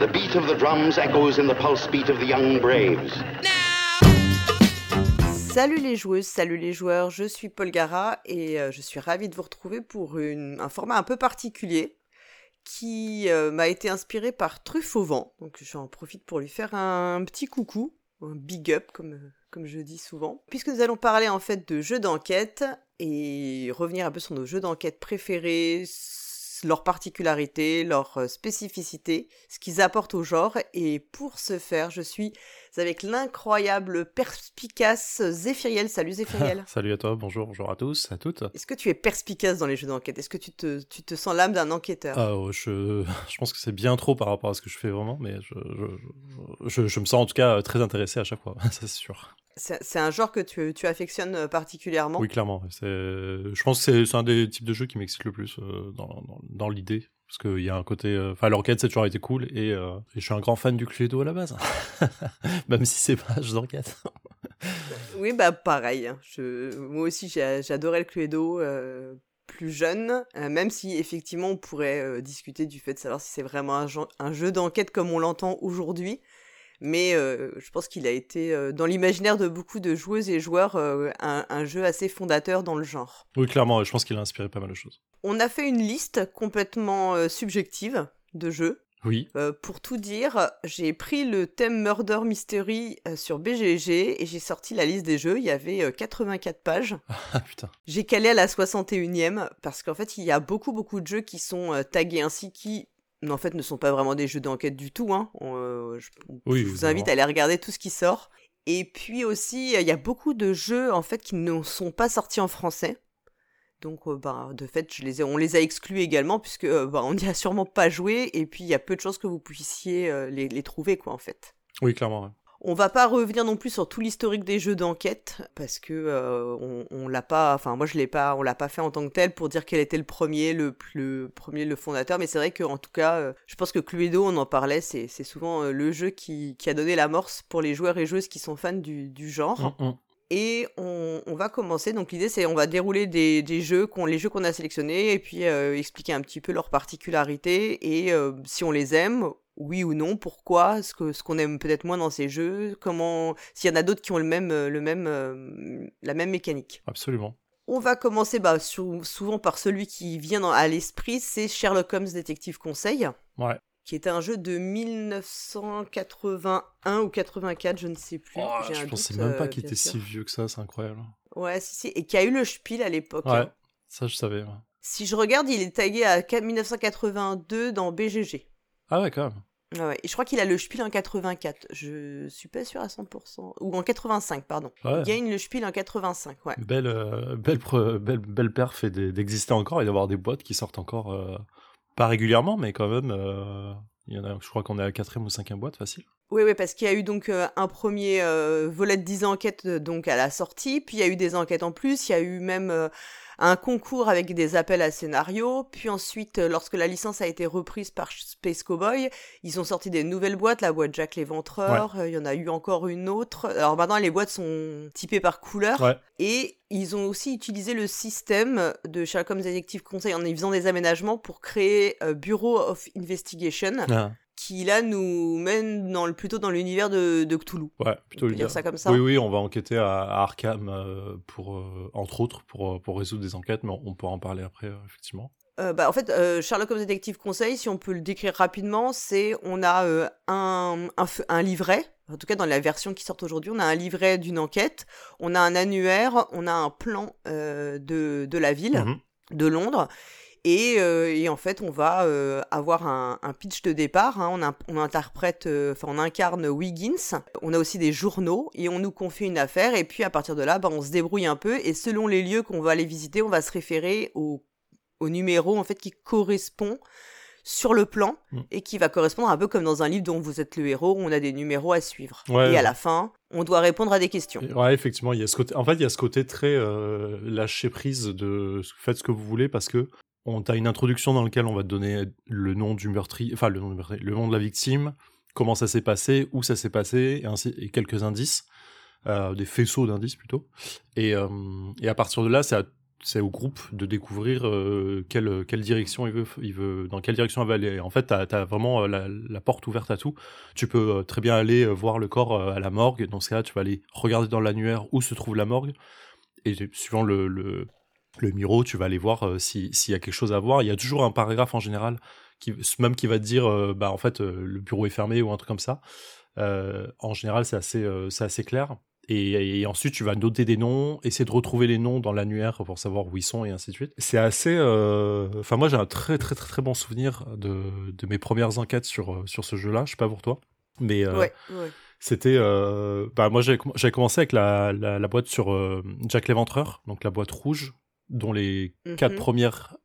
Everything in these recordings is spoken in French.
The beat of the drums echoes in the pulse beat of the young braves. Salut les joueuses, salut les joueurs, je suis Paul Gara et euh, je suis ravie de vous retrouver pour un format un peu particulier qui euh, m'a été inspiré par Truffauvent. Donc j'en profite pour lui faire un petit coucou, un big up comme, comme je dis souvent. Puisque nous allons parler en fait de jeux d'enquête et revenir un peu sur nos jeux d'enquête préférés, leurs particularités, leurs euh, spécificités, ce qu'ils apportent au genre. Et pour ce faire, je suis avec l'incroyable, perspicace Zéphiriel. Salut Zéphiriel. Salut à toi, bonjour, bonjour à tous, à toutes. Est-ce que tu es perspicace dans les jeux d'enquête? Est-ce que tu te, tu te sens l'âme d'un enquêteur? Ah, ouais, je, je pense que c'est bien trop par rapport à ce que je fais vraiment, mais je, je, je, je me sens en tout cas très intéressé à chaque fois, ça c'est sûr. C'est un genre que tu, tu affectionnes euh, particulièrement Oui, clairement. c'est- Je pense que c'est- un des types de jeux qui m'excite le plus euh, dans, dans, dans l'idée. Parce qu'il y a un côté. euh, Enfin, l'enquête, c'est toujours été cool. Et, euh, et je suis un grand fan du Cluedo à la base. Même si c'est pas un jeu d'enquête. Oui, bah pareil. Je, moi aussi, j'adorais le Cluedo euh, plus jeune, euh, même si effectivement on pourrait euh, discuter du fait de savoir si c'est vraiment un jeu d'enquête comme on l'entend aujourd'hui. Mais euh, je pense qu'il a été, euh, dans l'imaginaire de beaucoup de joueuses et joueurs, euh, un, un jeu assez fondateur dans le genre. Oui, clairement, je pense qu'il a inspiré pas mal de choses. On a fait une liste complètement subjective de jeux. Oui. Pour tout dire, j'ai pris le thème Murder Mystery sur BGG et j'ai sorti la liste des jeux. Il y avait euh, 84 pages. Ah putain. J'ai calé à la 61e parce qu'en fait, il y a beaucoup, beaucoup de jeux qui sont tagués ainsi qui, en fait, ne sont pas vraiment des jeux d'enquête du tout. Hein. On, euh, je, Oui, je vous invite à aller regarder tout ce qui sort. Et puis aussi, il y a beaucoup de jeux en fait qui ne sont pas sortis en français. Donc, euh, bah, de fait, je les ai- on les a exclus également puisque euh, bah, on n'y a sûrement pas joué et puis il y a peu de chances que vous puissiez euh, les, les trouver, quoi, en fait. Oui, clairement. ouais. On va pas revenir non plus sur tout l'historique des jeux d'enquête parce que euh, on, on l'a pas, enfin moi je l'ai pas, on l'a pas fait en tant que tel pour dire quel était le premier, le, le premier, le fondateur. Mais c'est vrai que en tout cas, euh, je pense que Cluedo, on en parlait, c'est c'est souvent euh, le jeu qui, qui a donné l'amorce pour les joueurs et joueuses qui sont fans du, du genre. Mm, mm. Et on, on va commencer. Donc l'idée c'est on va dérouler des, des jeux qu'on les jeux qu'on a sélectionnés et puis expliquer un petit peu leurs particularités et si on les aime, oui ou non, pourquoi, ce que ce qu'on aime peut-être moins dans ces jeux, comment s'il y en a d'autres qui ont le même euh, le même euh, la même mécanique. Absolument. On va commencer bah, sou- souvent par celui qui vient dans- à l'esprit, c'est Sherlock Holmes Détective Conseil, Ouais. qui est un jeu de 1981 ou 84, je ne sais plus. Oh, je pensais doute, même pas euh, qu'il bien était sûr. si vieux que ça, c'est incroyable. Ouais, si, si, et qui a eu le Spiel à l'époque. Ouais, hein. ça je savais. ouais. Si je regarde, il est tagué à 4- 1982 dans BGG. Ah ouais, quand même. Ah ouais, et je crois qu'il a le Spiel en 84. Je suis pas sûr à 100%. Ou en 85, pardon. Ouais. Il gagne le Spiel en 85, ouais. Belle, euh, belle, belle, belle perf d'exister encore et d'avoir des boîtes qui sortent encore, euh, pas régulièrement, mais quand même, euh, il y en a, je crois qu'on est à la quatrième ou cinquième boîte, facile. Oui, oui, parce qu'il y a eu donc euh, un premier euh, volet de 10 enquêtes euh, donc à la sortie, puis il y a eu des enquêtes en plus, il y a eu même un concours avec des appels à scénario, puis ensuite, lorsque la licence a été reprise par Space Cowboy, ils ont sorti des nouvelles boîtes, la boîte Jack l'Éventreur, euh, il y en a eu encore une autre. Alors maintenant, les boîtes sont typées par couleur, Ouais. et ils ont aussi utilisé le système de Sherlock Holmes Detective Conseil en y faisant des aménagements pour créer Bureau of Investigation Ah, qui là nous mène dans le, plutôt dans l'univers de, de Cthulhu. ouais, plutôt On peut dire ça comme ça Oui, oui, on va enquêter à, à Arkham euh, pour, euh, entre autres, pour, euh, pour résoudre des enquêtes, mais on, on pourra en parler après, euh, effectivement. Bah, en fait, Sherlock Holmes Detective Conseil, si on peut le décrire rapidement, c'est on a un, un, livret. En tout cas, dans la version qui sort aujourd'hui, on a un livret d'une enquête, on a un annuaire, on a un plan de, de la ville, Mhm. de Londres. Et, euh, et en fait, on va euh, avoir un, un pitch de départ. hein. On, in- on interprète, euh, enfin, on incarne Wiggins. On a aussi des journaux et on nous confie une affaire. Et puis à partir de là, bah, on se débrouille un peu. Et selon les lieux qu'on va aller visiter, on va se référer au, au numéro en fait qui correspond sur le plan Mm. et qui va correspondre un peu comme dans un livre dont vous êtes le héros. où On a des numéros à suivre. Ouais, et à la fin, on doit répondre à des questions. Ouais, effectivement, il y a ce côté. En fait, il y a ce côté très euh, lâcher prise de faites ce que vous voulez parce que on t'a une introduction dans laquelle on va te donner le nom du meurtrier, enfin le nom de la victime, comment ça s'est passé, où ça s'est passé, et quelques indices, euh, des faisceaux d'indices plutôt. Et, euh, à partir de là, c'est au groupe de découvrir euh, quelle, direction il veut, dans quelle direction il va aller. En fait, tu as, vraiment la, la, porte ouverte à tout. Tu peux très bien aller voir le corps à la morgue. Dans ce cas-là, tu vas aller regarder dans l'annuaire où se trouve la morgue. Et suivant le, le miro, tu vas aller voir s'il y a quelque chose à voir. Il y a toujours un paragraphe en général, qui, même qui va te dire, bah en fait, le bureau est fermé ou un truc comme ça. en général, c'est assez, assez clair. Et, ensuite, tu vas noter des noms, essayer de retrouver les noms dans l'annuaire pour savoir où ils sont et ainsi de suite. C'est assez. Euh, enfin, moi, j'ai un très, très, très, très bon souvenir de, de mes premières enquêtes sur, euh, sur ce jeu-là. Je sais pas pour toi. Mais. Euh, ouais, C'était. bah, moi, j'avais commencé avec la, la, boîte sur Jack l'Éventreur, donc la boîte rouge, dont les quatre mhm. premières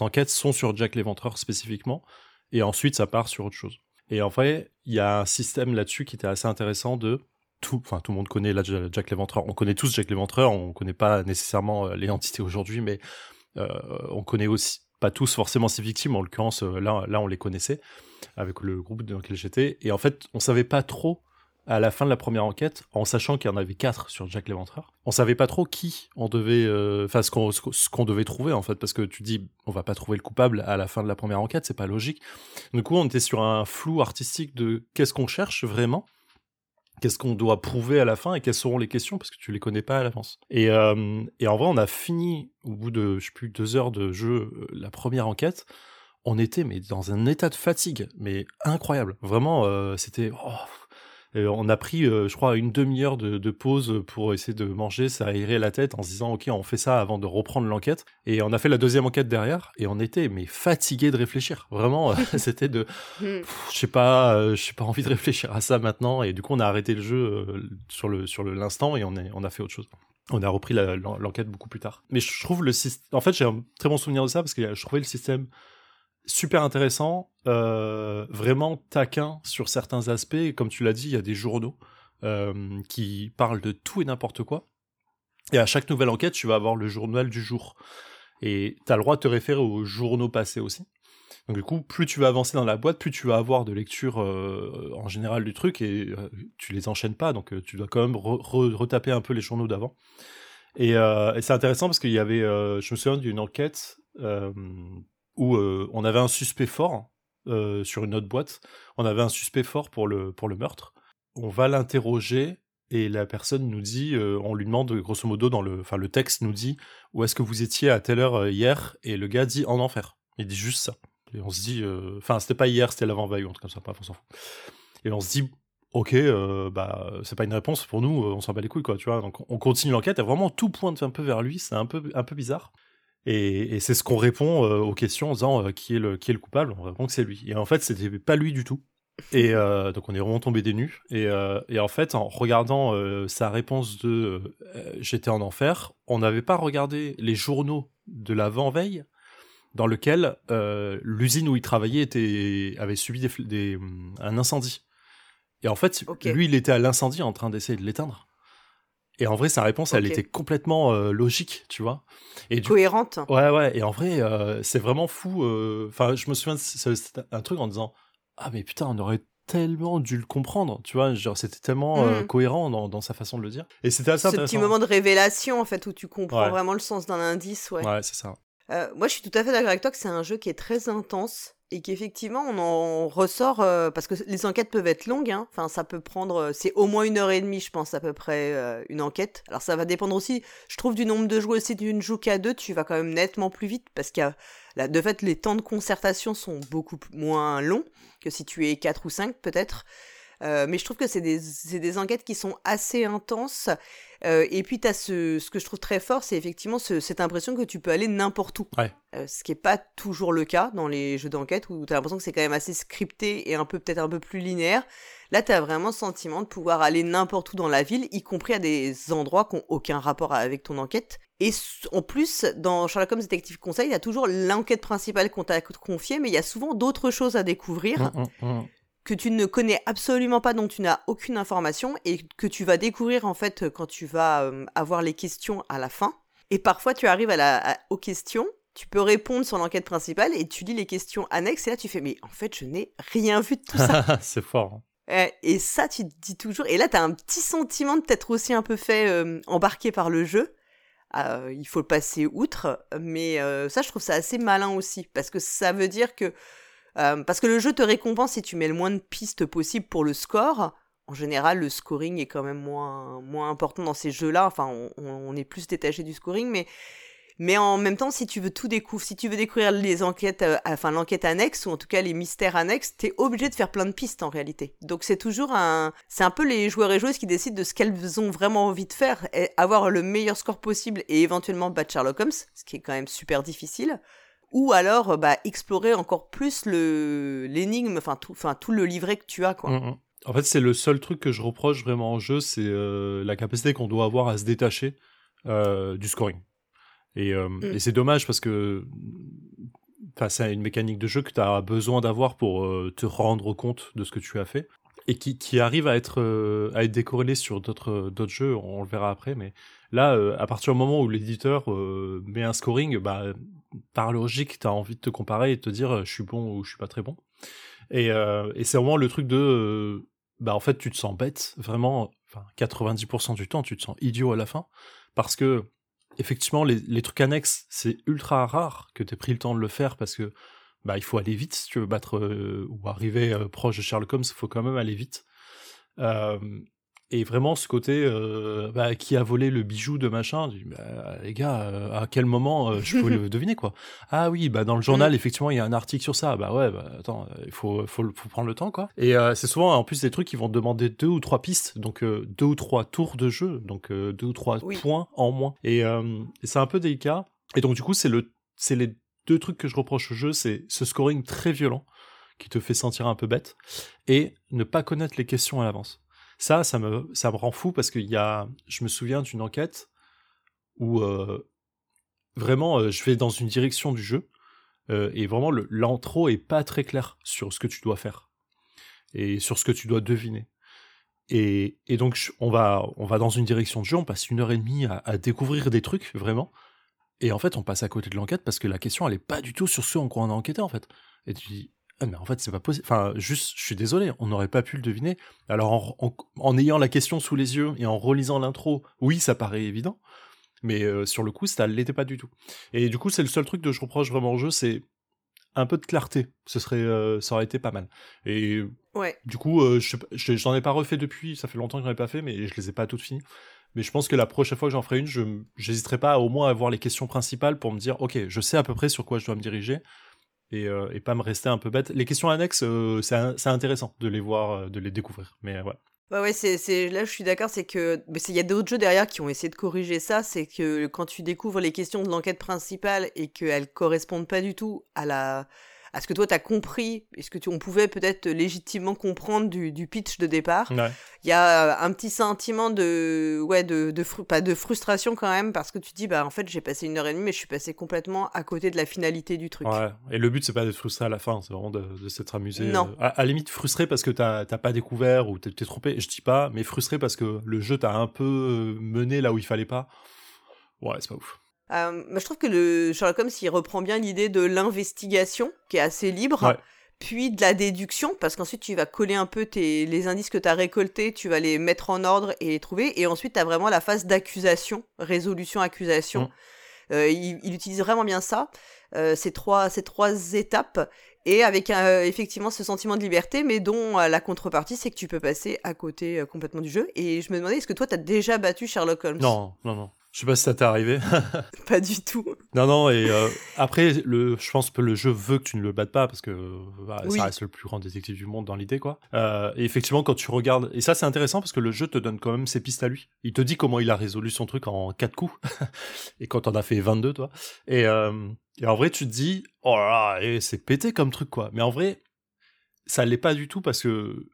enquêtes sont sur Jack l'Éventreur spécifiquement. Et ensuite, ça part sur autre chose. Et en vrai, il y a un système là-dessus qui était assez intéressant de tout, enfin tout le monde connaît là, Jack l'Éventreur. On connaît tous Jack l'Éventreur. On connaît pas nécessairement euh, les entités aujourd'hui, mais euh, on connaît aussi pas tous forcément ses victimes. En l'occurrence, euh, là, là, on les connaissait avec le groupe dans lequel j'étais. Et en fait, on savait pas trop à la fin de la première enquête, en sachant qu'il y en avait quatre sur Jack l'Éventreur, on savait pas trop qui on devait, enfin ce qu'on ce devait trouver en fait, parce que tu dis on va pas trouver le coupable à la fin de la première enquête, c'est pas logique. Du coup, on était sur un flou artistique de qu'est-ce qu'on cherche vraiment qu'est-ce qu'on doit prouver à la fin et quelles seront les questions parce que tu les connais pas à l'avance. Et, euh, en vrai, on a fini au bout de je sais plus deux heures de jeu euh, la première enquête. On était mais dans un état de fatigue, mais incroyable. Vraiment, euh, c'était oh, on a pris, euh, je crois, une demi-heure de, pause pour essayer de manger, s'aérer la tête en se disant, ok, on fait ça avant de reprendre l'enquête. Et on a fait la deuxième enquête derrière, et on était mais fatigué de réfléchir. Vraiment, c'était de, hmm. je sais pas, euh, je sais pas envie de réfléchir à ça maintenant. Et du coup, on a arrêté le jeu euh, sur le sur l'instant et on est, on a fait autre chose. On a repris l'enquête beaucoup plus tard. Mais je trouve le système. En fait, j'ai un très bon souvenir de ça parce que je trouvais le système super intéressant, euh, vraiment taquin sur certains aspects. comme tu l'as dit, il y a des journaux euh, qui parlent de tout et n'importe quoi. Et à chaque nouvelle enquête, tu vas avoir le journal du jour. Et tu as le droit de te référer aux journaux passés aussi. Donc du coup, plus tu vas avancer dans la boîte, plus tu vas avoir de lecture euh, en général du truc et tu les enchaînes pas, donc tu dois quand même retaper un peu les journaux d'avant. Et, et c'est intéressant parce qu'il y avait, je me souviens d'une enquête où euh, on avait un suspect fort euh, sur une autre boîte. On avait un suspect fort pour le, pour le meurtre. On va l'interroger et la personne nous dit, euh, on lui demande grosso modo dans le, enfin le texte nous dit où est-ce que vous étiez à telle heure hier et le gars dit en enfer. Il dit juste ça. Et on se dit, enfin c'était pas hier, c'était l'avant-veille ou comme ça, on s'en fout. Et on se dit, ok, bah c'est pas une réponse pour nous, on s'en bat les couilles quoi, tu vois. Donc on continue l'enquête et vraiment tout pointe un peu vers lui, c'est un peu un peu bizarre. Et, c'est ce qu'on répond euh, aux questions en disant euh, qui, est le, qui est le coupable? On répond que c'est lui. Et en fait, c'était pas lui du tout. Et euh, donc on est vraiment tombé des nues. Et, et en fait, en regardant sa réponse de j'étais en enfer, on n'avait pas regardé les journaux de l'avant-veille dans lequel l'usine où il travaillait était, avait subi des, un incendie. Et en fait, lui, il était à l'incendie en train d'essayer de l'éteindre. Et en vrai, sa réponse, elle était complètement euh, logique, tu vois. Et Cohérente. Ouais, ouais. Et en vrai, euh, c'est vraiment fou. Euh, enfin, je me souviens, c'était un truc en disant Ah, mais putain, on aurait tellement dû le comprendre, tu vois. Genre, c'était tellement mm. cohérent dans, dans, sa façon de le dire. Et c'était assez Ce petit moment de révélation, en fait, où tu comprends vraiment le sens d'un indice, ouais. Ouais, c'est ça. moi, je suis tout à fait d'accord avec toi que c'est un jeu qui est très intense et qu'effectivement on en ressort euh, parce que les enquêtes peuvent être longues hein. enfin ça peut prendre euh, c'est au moins une heure et demie je pense à peu près euh, une enquête alors ça va dépendre aussi je trouve du nombre de joueurs si tu ne joues qu'à deux tu vas quand même nettement plus vite parce qu'il y de fait les temps de concertation sont beaucoup moins longs que si tu es quatre ou cinq peut-être mais je trouve que c'est des, des enquêtes qui sont assez intenses euh, et puis, tu as ce, ce que je trouve très fort, c'est effectivement cette impression que tu peux aller n'importe où. Euh, ce qui n'est pas toujours le cas dans les jeux d'enquête, où tu as l'impression que c'est quand même assez scripté et un peu peut-être un peu plus linéaire. Là, tu as vraiment le sentiment de pouvoir aller n'importe où dans la ville, y compris à des endroits qui n'ont aucun rapport avec ton enquête. Et en plus, dans Sherlock Holmes Detective Conseil, il y a toujours l'enquête principale qu'on t'a confiée, mais il y a souvent d'autres choses à découvrir. Mmh, mmh, mmh que tu ne connais absolument pas, dont tu n'as aucune information et que tu vas découvrir en fait quand tu vas euh, avoir les questions à la fin. Et parfois tu arrives à la, aux questions, tu peux répondre sur l'enquête principale et tu lis les questions annexes et là tu fais mais en fait je n'ai rien vu de tout ça. C'est fort. Hein. Et ça tu te dis toujours, et là tu as un petit sentiment de t'être aussi un peu fait euh, embarquer par le jeu euh, il faut passer outre. Mais ça, je trouve ça assez malin aussi, parce que ça veut dire que euh, parce que le jeu te récompense si tu mets le moins de pistes possible pour le score. En général, le scoring est quand même moins, moins important dans ces jeux-là. Enfin, on, est plus détaché du scoring, mais mais en même temps, si tu veux tout découvrir, si tu veux découvrir les enquêtes, euh, enfin l'enquête annexe ou en tout cas les mystères annexes, t'es obligé de faire plein de pistes en réalité. Donc c'est toujours un, c'est un peu les joueurs et joueuses qui décident de ce qu'elles ont vraiment envie de faire, avoir le meilleur score possible et éventuellement battre Sherlock Holmes, ce qui est quand même super difficile. Ou alors, bah, explorer encore plus le l'énigme, enfin tout, enfin tout le livret que tu as, quoi. Mm, mm. En fait, c'est le seul truc que je reproche vraiment en jeu, c'est euh, la capacité qu'on doit avoir à se détacher euh, du scoring. Et, euh, Mm. et c'est dommage parce que face à une mécanique de jeu que tu as besoin d'avoir pour euh, te rendre compte de ce que tu as fait et qui, qui arrive à être, euh, à être décorrélé sur d'autres d'autres jeux, on le verra après. Mais là, euh, à partir du moment où l'éditeur euh, met un scoring, bah, par logique, tu as envie de te comparer et de te dire euh, je suis bon ou je suis pas très bon. Et, euh, et c'est vraiment le truc de. euh, bah, en fait, tu te sens bête, vraiment. Enfin, 90% du temps, tu te sens idiot à la fin. Parce que effectivement, les, les trucs annexes, c'est ultra rare que tu aies pris le temps de le faire parce que bah, il faut aller vite si tu veux battre ou arriver proche de Sherlock Holmes, il faut quand même aller vite. Et vraiment, ce côté euh, bah, qui a volé le bijou de machin, dis, bah, les gars, euh, à quel moment euh, je peux le deviner quoi Ah oui, bah dans le journal, effectivement, il y a un article sur ça. Bah ouais, bah attends, il faut, faut, faut prendre le temps quoi. Et c'est souvent en plus des trucs qui vont demander deux ou trois pistes, donc deux ou trois tours de jeu, donc deux ou trois Oui. points en moins. Et, et c'est un peu délicat. Et donc du coup, c'est le, c'est les deux trucs que je reproche au jeu, c'est ce scoring très violent qui te fait sentir un peu bête et ne pas connaître les questions à l'avance. Ça, ça me, rend fou parce qu'il y a, je me souviens d'une enquête où euh, vraiment euh, je vais dans une direction du jeu euh, et vraiment l'intro est pas très clair sur ce que tu dois faire et sur ce que tu dois deviner. Et, et donc on va, dans une direction de jeu, on passe une heure et demie à, découvrir des trucs vraiment. Et en fait, on passe à côté de l'enquête parce que la question, elle pas du tout sur ce en quoi on a enquêté en fait. Et tu dis, ah, mais en fait, c'est pas possible. Enfin, juste, je suis désolé, on n'aurait pas pu le deviner. Alors, en, en- en ayant la question sous les yeux et en relisant l'intro, oui, ça paraît évident. Mais euh, sur le coup, ça l'était pas du tout. Et du coup, c'est le seul truc que je reproche vraiment au jeu, c'est un peu de clarté. Ce serait, euh, ça aurait été pas mal. Et Ouais. du coup, euh, je je- j'en ai pas refait depuis, ça fait longtemps que j'en ai pas fait, mais je les ai pas toutes finies. Mais je pense que la prochaine fois que j'en ferai une, je j'hésiterai pas à au moins à voir les questions principales pour me dire, ok, je sais à peu près sur quoi je dois me diriger et, euh, et pas me rester un peu bête. Les questions annexes, euh, c'est intéressant de les voir, euh, de les découvrir. Mais euh, ouais. C'est, là, je suis d'accord, c'est que, il y a d'autres jeux derrière qui ont essayé de corriger ça, c'est que quand tu découvres les questions de l'enquête principale et qu'elles correspondent pas du tout à la, à ce que toi t'as compris, et ce que tu, on pouvait peut-être légitimement comprendre du, du pitch de départ, Ouais. il y a euh, un petit sentiment de, ouais, de, de, fru- pas de frustration quand même, parce que tu dis, bah, en fait, j'ai passé une heure et demie, mais je suis passé complètement à côté de la finalité du truc. Ouais. Et le but, c'est pas d'être frustré à la fin, c'est vraiment de, de s'être amusé. Non. euh, à, à la limite, frustré parce que t'as pas découvert ou t'es t'es trompé, je dis pas, mais frustré parce que le jeu t'a un peu euh, mené là où il fallait pas. Ouais, c'est pas ouf. Euh, je trouve que le Sherlock Holmes, il reprend bien l'idée de l'investigation, qui est assez libre, Ouais. puis de la déduction, parce qu'ensuite tu vas coller un peu tes, les indices que tu as récoltés, tu vas les mettre en ordre et les trouver, et ensuite tu as vraiment la phase d'accusation, résolution-accusation. Mm. Euh, il, il utilise vraiment bien ça, euh, ces, trois, ces trois étapes, et avec euh, effectivement ce sentiment de liberté, mais dont euh, la contrepartie, c'est que tu peux passer à côté euh, complètement du jeu. Et je me demandais, est-ce que toi, tu as déjà battu Sherlock Holmes? Non, non, non. Je sais pas si ça t'est arrivé. Pas du tout. non, non, et euh, après, le, je pense que le jeu veut que tu ne le battes pas parce que bah, Oui. ça reste le plus grand détective du monde dans l'idée, quoi. Euh, et effectivement, quand tu regardes, et ça c'est intéressant parce que le jeu te donne quand même ses pistes à lui. Il te dit comment il a résolu son truc en 4 coups. et quand on a fait 22, toi. Et, euh, et en vrai, tu te dis, oh là là, et c'est pété comme truc, quoi. Mais en vrai, ça l'est pas du tout parce que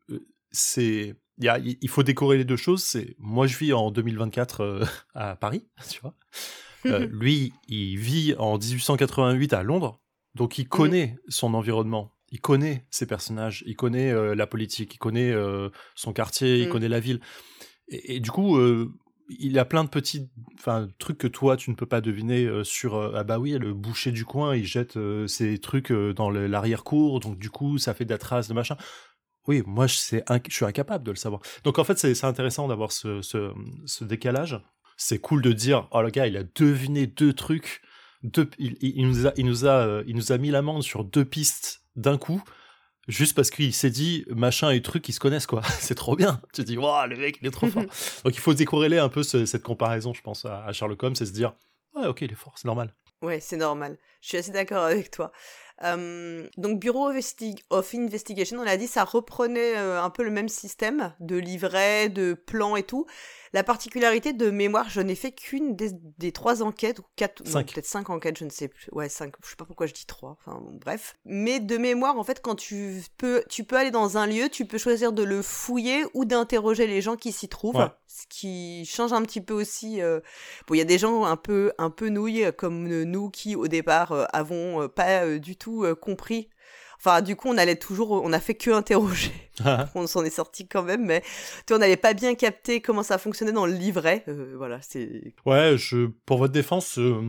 c'est. Il y a- il faut décorer les deux choses. C'est moi, je vis en 2024 euh, à Paris, tu vois. Euh, lui, il vit en 1888 à Londres, donc il connaît son environnement, il connaît ses personnages, il connaît euh, la politique, il connaît son quartier, il Mm. connaît la ville. Et, et du coup, il a plein de petits trucs que toi, tu ne peux pas deviner euh, sur euh, ah bah oui, le boucher du coin, il jette euh, ses trucs dans le- l'arrière-cour, donc du coup, ça fait de la trace de machin. Oui, moi, je, sais je suis incapable de le savoir. Donc en fait, c'est intéressant d'avoir ce, ce, ce décalage. c'est cool de dire, oh le gars, il a deviné deux trucs, deux, il, il, nous a, il nous a, il nous a mis l'amende sur deux pistes d'un coup. Juste parce qu'il s'est dit machin et truc, ils se connaissent quoi. c'est trop bien. Tu te dis, waouh, le mec, il est trop fort. Donc il faut décorréler un peu ce, cette comparaison, je pense, à, à Sherlock Holmes, c'est se dire, ouais, ok, il est fort, c'est normal. Ouais, c'est normal. Je suis assez d'accord avec toi. Euh, donc Bureau of Investigation, on l'a dit, ça reprenait euh, un peu le même système de livret, de plan et tout. La particularité de mémoire, je n'ai fait qu'une des, trois enquêtes, ou quatre, peut-être cinq enquêtes, je ne sais plus. Ouais, cinq, je sais pas pourquoi je dis trois, enfin bref. Mais de mémoire, en fait, quand tu peux, tu peux aller dans un lieu, tu peux choisir de le fouiller ou d'interroger les gens qui s'y trouvent. Ce qui change un petit peu aussi. Euh, bon, il y a des gens un peu, un peu nouilles, comme nous qui, au départ, euh, avons pas du tout compris Enfin, du coup, on allait toujours, on a fait que interroger. Ah. on s'en est sorti quand même, mais tu on n'avait pas bien capté comment ça fonctionnait dans le livret. Euh, voilà, c'est. Ouais, je, pour votre défense, euh,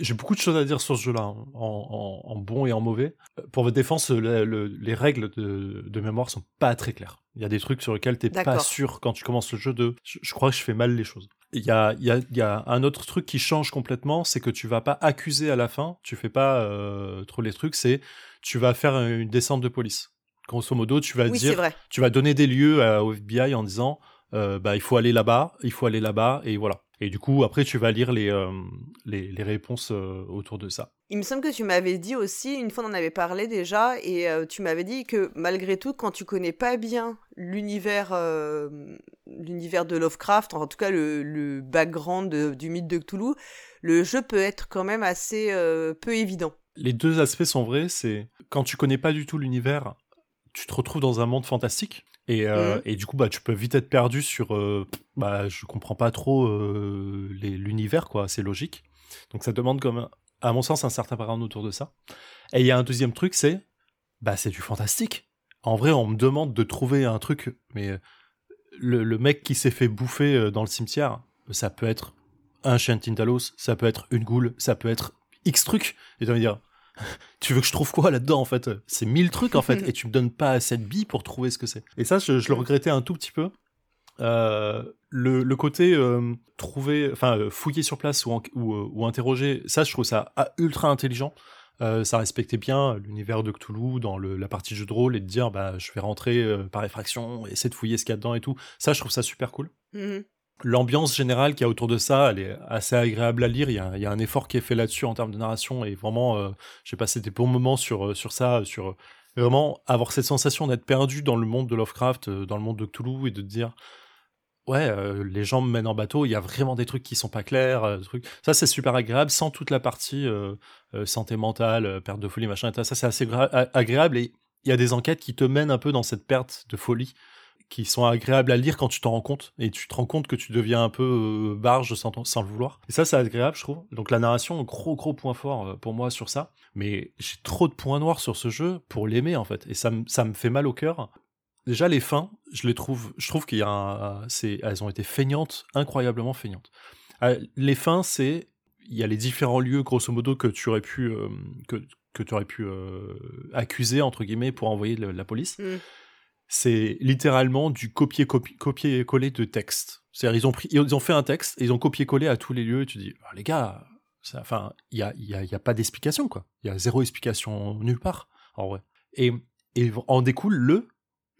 j'ai beaucoup de choses à dire sur ce jeu-là, en, bon et en mauvais. Pour votre défense, les règles de, de, mémoire sont pas très claires. Il y a des trucs sur lesquels t'es pas sûr quand tu commences le jeu de. Je, crois que je fais mal les choses. Il y a, y, a, y a, un autre truc qui change complètement, c'est que tu vas pas accuser à la fin, tu fais pas euh, trop les trucs, c'est tu vas faire une descente de police. Grosso modo, tu vas dire, tu vas donner des lieux au FBI en disant, euh, bah il faut aller là-bas, il faut aller là-bas, et voilà. Et du coup, après, tu vas lire les, euh, les, les, réponses euh, autour de ça. Il me semble que tu m'avais dit aussi, une fois on en avait parlé déjà, et tu m'avais dit que malgré tout, quand tu connais pas bien l'univers l'univers de Lovecraft, en tout cas le, le background du mythe de Cthulhu, le jeu peut être quand même assez peu évident les deux aspects sont vrais. C'est quand tu connais pas du tout l'univers, tu te retrouves dans un monde fantastique. Et, euh, mmh. et, du coup, bah, tu peux vite être perdu sur. Euh, bah, je comprends pas trop euh, l'univers, quoi. C'est logique. Donc, ça demande, comme, à mon sens, un certain background autour de ça. Et il y a un deuxième truc, c'est. Bah, c'est du fantastique. En vrai, on me demande de trouver un truc, mais le, le mec qui s'est fait bouffer dans le cimetière, ça peut être un chien Tintalos, ça peut être une goule, ça peut être X truc. Et tu vas me dire, tu veux que je trouve quoi là-dedans en fait? C'est mille trucs en fait, et tu me donnes pas assez de billes pour trouver ce que c'est. Et ça, je, le regrettais un tout petit peu. Euh, le, côté euh, trouver, enfin euh, fouiller sur place ou, ou, interroger, ça je trouve ça ah, ultra intelligent. ça respectait bien l'univers de Cthulhu dans la partie jeu de rôle et de dire bah je vais rentrer par effraction, essayer de fouiller ce qu'il y a dedans et tout. Ça je trouve ça super cool. Mmh l'ambiance générale qu'il y a autour de ça, elle est assez agréable à lire. Il y a, un effort qui est fait là-dessus en termes de narration et vraiment, euh, j'ai passé des bons moments sur, euh, sur ça, sur euh, vraiment avoir cette sensation d'être perdu dans le monde de Lovecraft, dans le monde de Cthulhu et de dire ouais, les gens me mènent en bateau, il y a vraiment des trucs qui sont pas clairs, trucs. Ça, c'est super agréable, sans toute la partie santé mentale, perte de folie, machin. Ça, c'est assez agréable et il y a des enquêtes qui te mènent un peu dans cette perte de folie qui sont agréables à lire quand tu t'en rends compte et tu te rends compte que tu deviens un peu euh, barge sans, le vouloir. Et ça, c'est agréable, je trouve. Donc la narration, gros gros point fort euh, pour moi sur ça. Mais j'ai trop de points noirs sur ce jeu pour l'aimer en fait, et ça, me fait mal au cœur. Déjà les fins, je les trouve, je trouve qu'il y a, elles ont été feignantes, incroyablement feignantes. Euh, les fins, c'est, il y a les différents lieux grosso modo que tu aurais pu, que, que tu aurais pu accuser entre guillemets pour envoyer la police. Mm c'est littéralement du copier-coller de texte. C'est-à-dire, ils ont, pris, ils ont fait un texte ils ont copié-collé à tous les lieux et tu dis, ah, les gars, il n'y a, y a, y a, pas d'explication, quoi. Il y a zéro explication nulle part, en vrai. Et, et en découle le,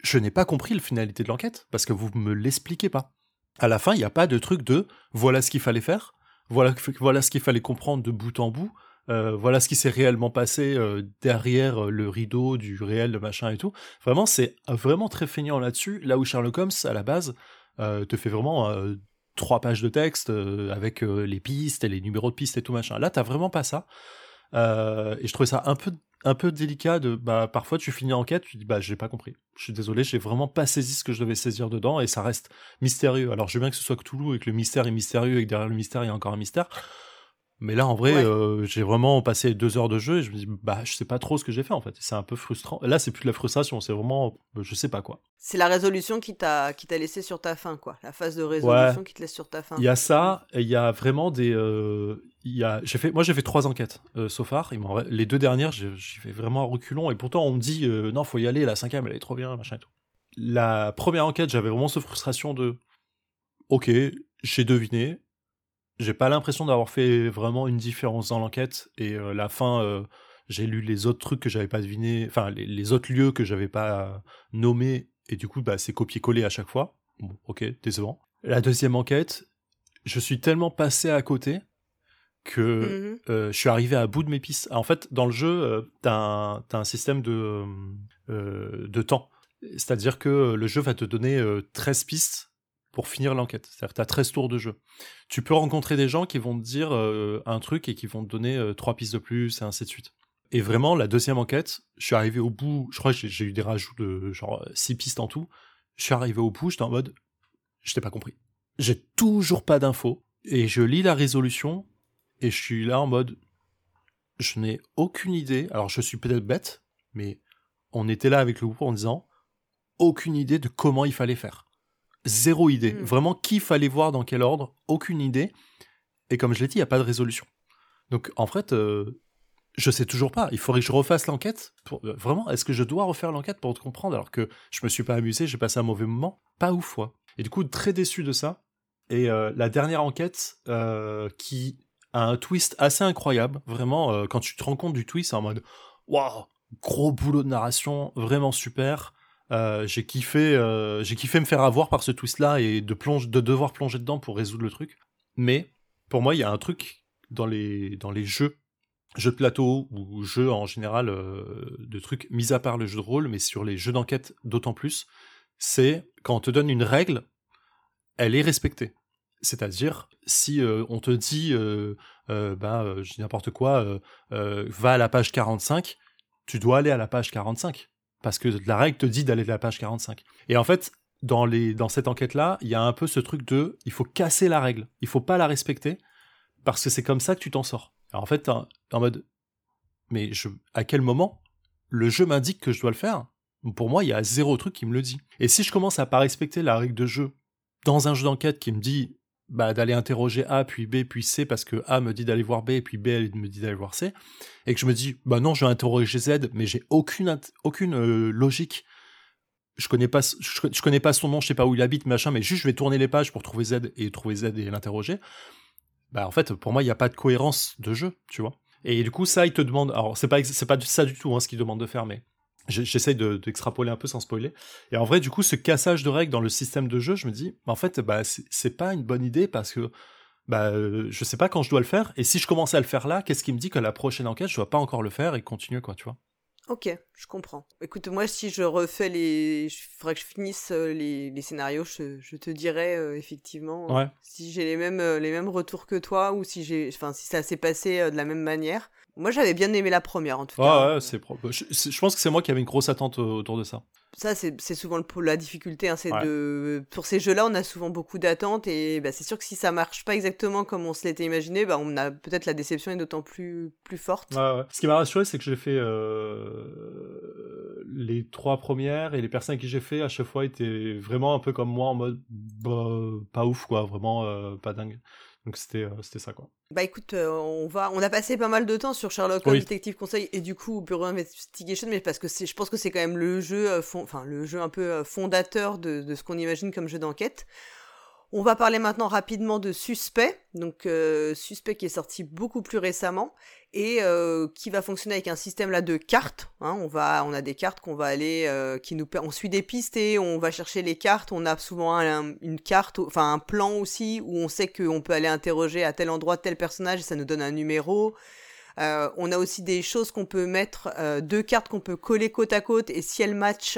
je n'ai pas compris la finalité de l'enquête parce que vous me l'expliquez pas. À la fin, il n'y a pas de truc de, voilà ce qu'il fallait faire, voilà, voilà ce qu'il fallait comprendre de bout en bout, euh, voilà ce qui s'est réellement passé euh, derrière euh, le rideau du réel, le machin et tout. Vraiment, c'est vraiment très feignant là-dessus. Là où Sherlock Holmes, à la base, te fait vraiment trois pages de texte avec les pistes et les numéros de pistes et tout machin. Là, t'as vraiment pas ça. et je trouvais ça un peu un peu délicat de bah parfois tu finis enquête tu dis bah j'ai pas compris je suis désolé j'ai vraiment pas saisi ce que je devais saisir dedans et ça reste mystérieux alors je veux bien que ce soit Cthulhu et que le mystère est mystérieux et que derrière le mystère il y a encore un mystère mais là, en vrai, euh, j'ai vraiment passé deux heures de jeu et je me dis, bah, je sais pas trop ce que j'ai fait en fait. C'est un peu frustrant. Là, c'est plus de la frustration, c'est vraiment, euh, je sais pas quoi. C'est la résolution qui t'a qui t'a laissé sur ta fin, quoi. La phase de résolution qui te laisse sur ta fin. Il y a ça, et il y a vraiment des, euh, il y a, j'ai fait, moi j'ai fait trois enquêtes euh, so far. les deux dernières, j'ai fait vraiment un reculon et pourtant on me dit, non, faut y aller. La cinquième, elle est trop bien, machin et tout. La première enquête, j'avais vraiment cette frustration de, ok, j'ai deviné. J'ai pas l'impression d'avoir fait vraiment une différence dans l'enquête. Et euh, la fin, euh, j'ai lu les autres trucs que j'avais pas deviné, enfin les, les autres lieux que j'avais pas nommés. Et du coup, bah, c'est copié-collé à chaque fois. Bon, ok, décevant. La deuxième enquête, je suis tellement passé à côté que Mhm. euh, je suis arrivé à bout de mes pistes. En fait, dans le jeu, euh, t'as un, un système de, de temps. C'est-à-dire que le jeu va te donner euh, 13 pistes pour finir l'enquête. C'est-à-dire que t'as 13 tours de jeu. Tu peux rencontrer des gens qui vont te dire euh, un truc et qui vont te donner euh, 3 pistes de plus et ainsi de suite. Et vraiment, la deuxième enquête, je suis arrivé au bout, je crois que j'ai- eu des rajouts de genre 6 pistes en tout. Je suis arrivé au bout, j'étais en mode, je t'ai pas compris. J'ai toujours pas d'infos et je lis la résolution et je suis là en mode, je n'ai aucune idée. Alors je suis peut-être bête, mais on était là avec le groupe en disant, aucune idée de comment il fallait faire. Zéro idée. Mm. Vraiment, qui fallait voir dans quel ordre, aucune idée. Et comme je l'ai dit, il n'y a pas de résolution. Donc en fait, euh, je sais toujours pas. Il faudrait que je refasse l'enquête. Pour... euh, Vraiment, est-ce que je dois refaire l'enquête pour te comprendre alors que je me suis pas amusé, j'ai passé un mauvais moment? Pas ouf, quoi. Et du coup, très déçu de ça. Et euh, la dernière enquête euh, qui a un twist assez incroyable. Vraiment, quand tu te rends compte du twist, c'est en mode waouh, gros boulot de narration, vraiment super. Euh, j'ai kiffé, euh, j'ai kiffé me faire avoir par ce twist-là et de plonge, de devoir plonger dedans pour résoudre le truc. Mais pour moi, il y a un truc dans les dans les jeux, jeux de plateau ou jeux en général euh, de trucs, mis à part le jeu de rôle, mais sur les jeux d'enquête d'autant plus, c'est quand on te donne une règle, elle est respectée. C'est-à-dire, si on te dit, bah, je dis n'importe quoi, va à la page 45, tu dois aller à la page 45. Parce que la règle te dit d'aller à la page 45. Et en fait, dans, cette enquête-là, il y a un peu ce truc de, il faut casser la règle. Il faut pas la respecter, parce que c'est comme ça que tu t'en sors. Alors en fait, en mode, mais je, à quel moment le jeu m'indique que je dois le faire? Pour moi, il y a zéro truc qui me le dit. Et si je commence à pas respecter la règle de jeu dans un jeu d'enquête qui me dit bah, d'aller interroger A, puis B, puis C, parce que A me dit d'aller voir B, et puis B elle me dit d'aller voir C, et que je me dis, bah non, je vais interroger Z, mais j'ai aucune, aucune euh, logique. Je connais, pas, je, connais pas son nom, je sais pas où il habite, machin, mais juste je vais tourner les pages pour trouver Z et trouver Z et l'interroger. Bah en fait, pour moi, il n'y a pas de cohérence de jeu, tu vois. Et du coup, ça, il te demande. Alors, c'est pas, c'est pas ça du tout hein, ce qu'il demande de faire, mais j'essaye de- d'extrapoler un peu sans spoiler. Et en vrai, du coup, ce cassage de règles dans le système de jeu, je me dis, en fait, bah, c'est pas une bonne idée parce que bah, euh, je sais pas quand je dois le faire. Et si je commence à le faire là, qu'est-ce qui me dit que la prochaine enquête, je dois pas encore le faire et continuer, quoi, tu vois? Ok, je comprends. Écoute, moi, si je refais les. Il faudrait que je finisse euh, les, les scénarios, je, je te dirai euh, effectivement euh, si j'ai les mêmes, les mêmes retours que toi ou si, j'ai, enfin, si ça s'est passé euh, de la même manière. Moi, j'avais bien aimé la première en tout Ouais, cas. ouais, c'est pro- je, je pense que c'est moi qui avais une grosse attente euh, autour de ça. Ça, c'est souvent le, la difficulté. Hein, c'est Ouais. de... Pour ces jeux-là, on a souvent beaucoup d'attentes et bah, c'est sûr que si ça marche pas exactement comme on se l'était imaginé, bah, on a peut-être la déception est d'autant plus, plus forte. Ouais, ouais. Ce qui m'a rassuré, c'est que j'ai fait euh, les trois premières et les personnes qui j'ai fait à chaque fois étaient vraiment un peu comme moi en mode bah, pas ouf quoi, vraiment euh, pas dingue. Donc c'était euh, c'était ça quoi. Bah écoute, euh, on va, on a passé pas mal de temps sur Sherlock Holmes Oui. Detective Conseil et du coup Bureau Investigation, mais parce que c'est, je pense que c'est quand même le jeu, euh, fond- enfin le jeu un peu fondateur de, de ce qu'on imagine comme jeu d'enquête. On va parler maintenant rapidement de Suspect, donc euh, Suspect qui est sorti beaucoup plus récemment et euh, qui va fonctionner avec un système là de cartes. hein. on va, on a des cartes qu'on va aller, euh, qui nous, on suit des pistes et on va chercher les cartes. On a souvent un- une carte, enfin un plan aussi où on sait qu'on peut aller interroger à tel endroit tel personnage et ça nous donne un numéro. Euh, on a aussi des choses qu'on peut mettre, euh, deux cartes qu'on peut coller côte à côte et si elles matchent,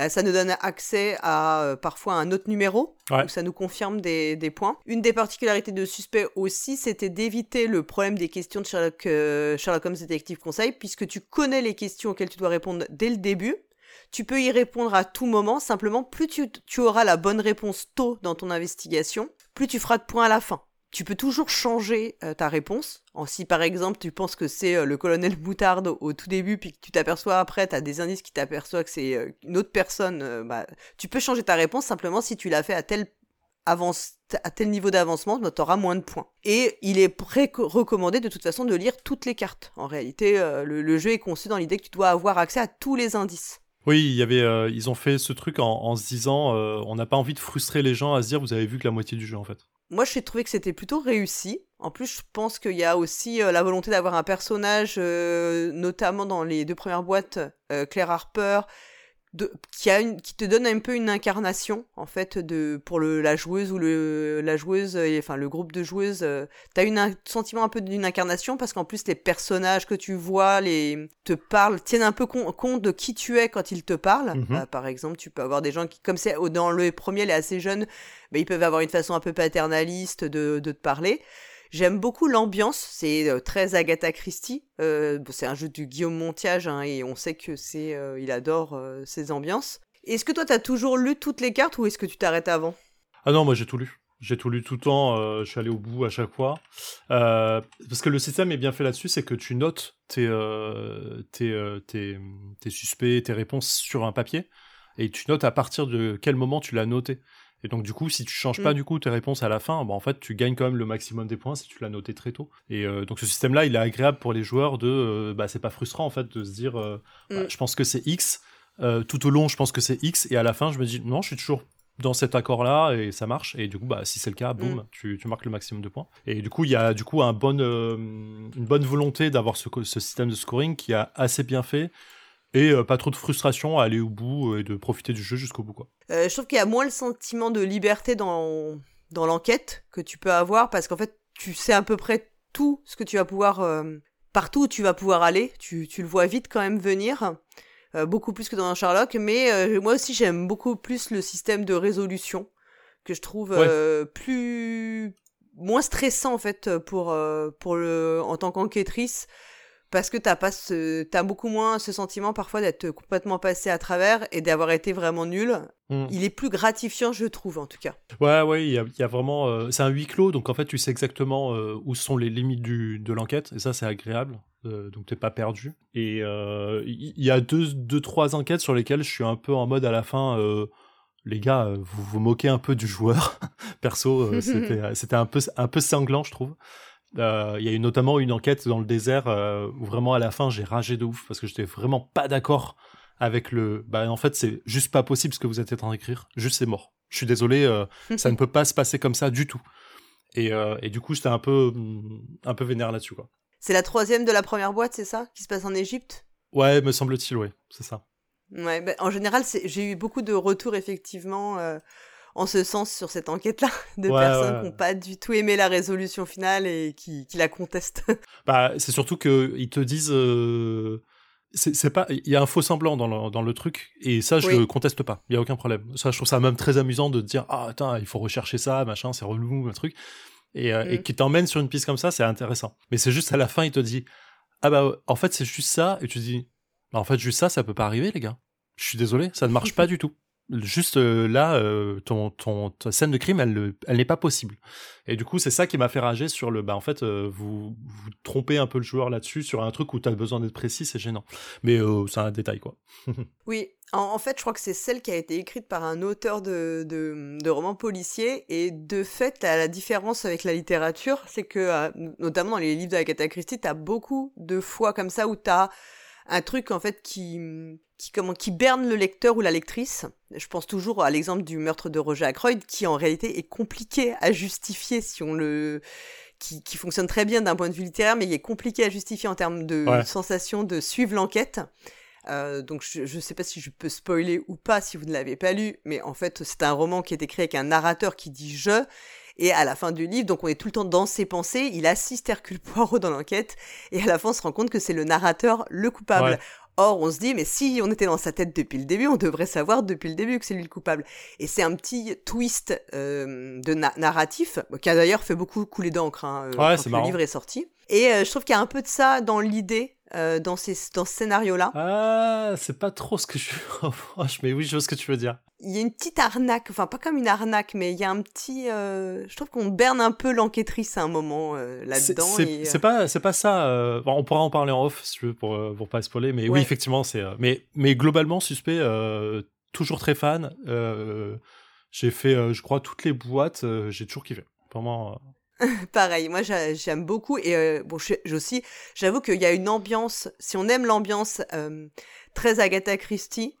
euh, ça nous donne accès à parfois un autre numéro, Ouais. où ça nous confirme des, des points. Une des particularités de Suspect aussi, c'était d'éviter le problème des questions de Sherlock, Sherlock Holmes Détective Conseil, puisque tu connais les questions auxquelles tu dois répondre dès le début. Tu peux y répondre à tout moment, simplement plus tu, tu auras la bonne réponse tôt dans ton investigation, plus tu feras de points à la fin. Tu peux toujours changer euh, ta réponse. En, si par exemple tu penses que c'est euh, le colonel Moutarde au, tout début, puis que tu t'aperçois après, tu as des indices qui t'aperçoivent que c'est euh, une autre personne, bah, tu peux changer ta réponse simplement si tu l'as fait à tel, avance, à niveau d'avancement, tu auras moins de points. Et il est recommandé de toute façon de lire toutes les cartes. En réalité, le, jeu est conçu dans l'idée que tu dois avoir accès à tous les indices. Oui, il y avait, ils ont fait ce truc en, se disant, on n'a pas envie de frustrer les gens à se dire, vous avez vu que la moitié du jeu en fait. Moi, j'ai trouvé que c'était plutôt réussi. En plus, je pense qu'il y a aussi euh, la volonté d'avoir un personnage, euh, notamment dans les deux premières boîtes, euh, Claire Harper, de, qui, a une, qui te donne un peu une incarnation en fait de pour le la joueuse ou le la joueuse et, enfin le groupe de joueuses euh, t'as une un sentiment un peu d'une incarnation parce qu'en plus les personnages que tu vois les te parlent tiennent un peu compte de qui tu es quand ils te parlent Mhm. Bah, par exemple tu peux avoir des gens qui comme c'est dans le premier les assez jeunes bah, ils peuvent avoir une façon un peu paternaliste de, de te parler J'aime beaucoup l'ambiance, c'est euh, très Agatha Christie. Euh, c'est un jeu du Guillaume Montiage hein, et on sait que c'est, euh, il adore euh, ces ambiances. Est-ce que toi t'as toujours lu toutes les cartes ou est-ce que tu t'arrêtes avant? Ah non, moi j'ai tout lu. J'ai tout lu tout le temps, je suis allé au bout à chaque fois. Parce que le système est bien fait là-dessus, c'est que tu notes tes, tes, tes, tes suspects, tes réponses sur un papier, et tu notes à partir de quel moment tu l'as noté. Et donc du coup, si tu changes pas Mm. du coup tes réponses à la fin, bah, en fait tu gagnes quand même le maximum des points si tu l'as noté très tôt. Et euh, donc ce système-là, il est agréable pour les joueurs de, euh, bah c'est pas frustrant en fait de se dire, euh, bah, Mm. je pense que c'est X. Euh, tout au long, je pense que c'est X, et à la fin, je me dis non, je suis toujours dans cet accord-là et ça marche. Et du coup, bah, si c'est le cas, boum, Mm. tu, tu marques le maximum de points. Et du coup, il y a du coup un bon, euh, une bonne volonté d'avoir ce, ce système de scoring qui a assez bien fait et euh, pas trop de frustration à aller au bout euh, et de profiter du jeu jusqu'au bout. Quoi. Euh, Je trouve qu'il y a moins le sentiment de liberté dans, dans l'enquête que tu peux avoir parce qu'en fait tu sais à peu près tout ce que tu vas pouvoir... euh, partout où tu vas pouvoir aller, tu, tu le vois vite quand même venir. Euh, beaucoup plus que dans un Sherlock, mais euh, moi aussi j'aime beaucoup plus le système de résolution que je trouve Ouais. euh, plus moins stressant en fait pour euh, pour le en tant qu'enquêtrice parce que t'as pas ce t'as beaucoup moins ce sentiment parfois d'être complètement passé à travers et d'avoir été vraiment nul. Mm. Il est plus gratifiant je trouve en tout cas. Ouais, ouais, il y a, il y a vraiment. euh, c'est un huis clos, donc en fait, tu sais exactement euh, où sont les limites du, de l'enquête, et ça, c'est agréable. euh, donc t'es pas perdu. Et euh, il y, a deux, deux, trois enquêtes sur lesquelles je suis un peu en mode à la fin. les gars, vous vous moquez un peu du joueur. Perso, euh, c'était c'était un peu un peu sanglant, je trouve. Euh, Il y a eu notamment une enquête dans le désert euh, où vraiment à la fin j'ai ragé de ouf parce que j'étais vraiment pas d'accord avec le. Bah en fait c'est juste pas possible ce que vous êtes en train d'écrire. Juste c'est mort. Je suis désolé, euh, ça ne peut pas se passer comme ça du tout. Et, et du coup j'étais un peu hum, un peu vénère là-dessus quoi. C'est la troisième de la première boîte, c'est ça Qui se passe en Égypte? Ouais, me semble-t-il, ouais, c'est ça. Ouais, ben, en général, j'ai eu beaucoup de retours effectivement en ce sens sur cette enquête-là, de Ouais, personnes ouais. qui n'ont pas du tout aimé la résolution finale et qui, qui la contestent. Bah, c'est surtout que ils te disent. euh, c'est pas. Il y a un faux semblant dans le, dans le truc, et ça, je Oui. le conteste pas. Il y a aucun problème. Ça, je trouve ça même très amusant de te dire Ah, attends, il faut rechercher ça, machin, c'est relou, un truc. Et, euh, et Mm. qui t'emmène sur une piste comme ça, c'est intéressant. Mais c'est juste à la fin, il te dit Ah, bah, en fait, c'est juste ça, et tu te dis Bah, en fait, juste ça, ça peut pas arriver, les gars. Je suis désolé, ça ne marche pas du tout. Juste euh, là, euh, ton, ta scène de crime, elle, ne- elle n'est pas possible. Et du coup, c'est ça qui m'a fait rager sur le. Bah, en fait, euh, vous, vous trompez un peu le joueur là-dessus, sur un truc où tu as besoin d'être précis, c'est gênant. Mais c'est un détail, quoi. Oui, en, fait, je crois que c'est celle qui a été écrite par un auteur de, romans policiers. Et de fait, la, la différence avec la littérature, c'est que, notamment dans les livres d'Agatha Christie, t'as beaucoup de fois comme ça où t'as un truc, en fait, qui, qui, comment, qui berne le lecteur ou la lectrice. Je pense toujours à l'exemple du meurtre de Roger Ackroyd, qui en réalité est compliqué à justifier si on le... Qui, qui fonctionne très bien d'un point de vue littéraire, mais qui est compliqué à justifier en termes de Ouais. sensation de suivre l'enquête. Euh, donc je, je sais pas si je peux spoiler ou pas si vous ne l'avez pas lu, mais en fait c'est un roman qui est écrit avec un narrateur qui dit je, et à la fin du livre, donc on est tout le temps dans ses pensées, il assiste Hercule Poirot dans l'enquête, et à la fin on se rend compte que c'est le narrateur le coupable. Ouais. Or on se dit mais si on était dans sa tête depuis le début, on devrait savoir depuis le début que c'est lui le coupable. Et c'est un petit twist euh, de na- narratif, qui a d'ailleurs fait beaucoup couler d'encre hein, euh, Ouais, quand le marrant. livre est sorti. Et euh, je trouve qu'il y a un peu de ça dans l'idée, euh, dans, ces, dans ce scénario-là. Ah, c'est pas trop ce que je reproche, mais oui, je vois ce que tu veux dire. il y a une petite arnaque, enfin pas comme une arnaque, mais il y a un petit. euh, je trouve qu'on berne un peu l'enquêtrice à un moment euh, là-dedans. c'est- pas, pas ça. bon, on pourra en parler en off si tu veux pour, pour pas spoiler, mais Ouais. oui, effectivement, c'est. mais, mais globalement, suspect, toujours très fan. j'ai fait, je crois, toutes les boîtes, j'ai toujours kiffé. Vraiment. Pareil, moi j'a- j'aime beaucoup et euh, bon, je- j'ai aussi, j'avoue qu'il y a une ambiance. Si on aime l'ambiance euh, très Agatha Christie,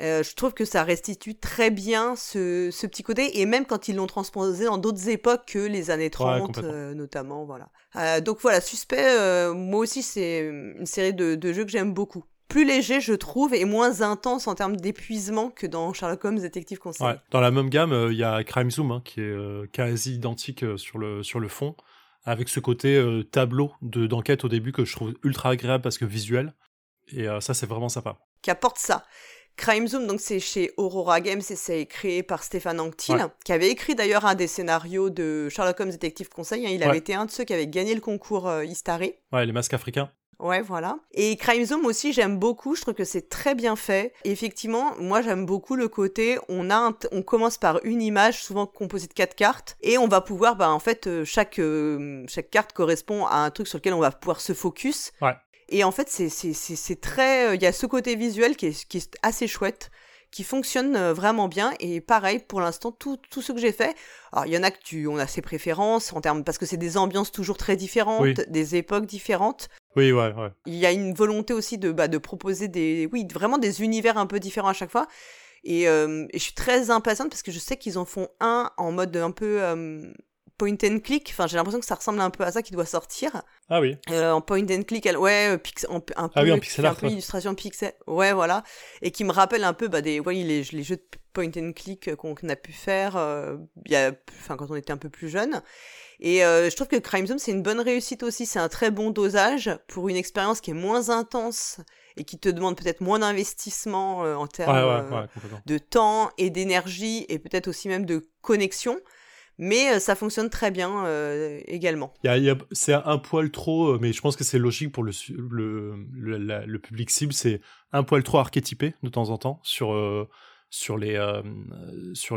Euh, je trouve que ça restitue très bien ce, ce petit côté, et même quand ils l'ont transposé dans d'autres époques que les années 30, euh, notamment, voilà. Euh, donc voilà, Suspect, moi aussi, c'est une série de, de jeux que j'aime beaucoup. Plus léger, je trouve, et moins intense en termes d'épuisement que dans Sherlock Holmes Détective Conseil. Ouais. Dans la même gamme, il y a Crime Zoom, hein, qui est quasi identique sur le, sur le fond, avec ce côté tableau de d'enquête au début que je trouve ultra agréable parce que visuel. Et ça, c'est vraiment sympa. Qui apporte ça. Crime Zoom, donc c'est chez Aurora Games et c'est créé par Stéphane Anctil, qui avait écrit d'ailleurs un des scénarios de Sherlock Holmes Détective Conseil. Hein. il avait été un de ceux qui avait gagné le concours euh, Istari. Ouais, les masques africains. Ouais, voilà. Et Crime Zoom aussi, j'aime beaucoup. Je trouve que c'est très bien fait. effectivement, moi, j'aime beaucoup le côté. On a, on commence par une image, souvent composée de quatre cartes, et on va pouvoir, bah, en fait, euh, chaque euh, chaque carte correspond à un truc sur lequel on va pouvoir se focus. Ouais. Et en fait, c'est très. Euh, il y a ce côté visuel qui est, qui est assez chouette, qui fonctionne euh, vraiment bien. Et pareil, pour l'instant, tout, tout ce que j'ai fait. Alors, il y en a que tu. On a ses préférences en termes. Parce que c'est des ambiances toujours très différentes, des époques différentes. Oui, ouais, ouais. Il y a une volonté aussi de, bah, de proposer des. Oui, vraiment des univers un peu différents à chaque fois. Et, euh, et je suis très impatiente parce que je sais qu'ils en font un en mode un peu point and click. Enfin, j'ai l'impression que ça ressemble un peu à ça qui doit sortir. Ah oui. Euh, en point and click, ouais, euh, un peu, ah oui, en pixel art, un peu illustration pixel. Ouais, voilà. Et qui me rappelle un peu bah, des, ouais, les, les jeux de point and click qu'on a pu faire euh, y a, enfin, quand on était un peu plus jeune. Et euh, je trouve que Crime Zone, c'est une bonne réussite aussi. C'est un très bon dosage pour une expérience qui est moins intense et qui te demande peut-être moins d'investissement en termes de temps et d'énergie et peut-être aussi même de connexion mais euh, ça fonctionne très bien euh, également. c'est un poil trop, euh, mais je pense que c'est logique pour le, public cible, c'est un poil trop archétypé de temps en temps sur, les,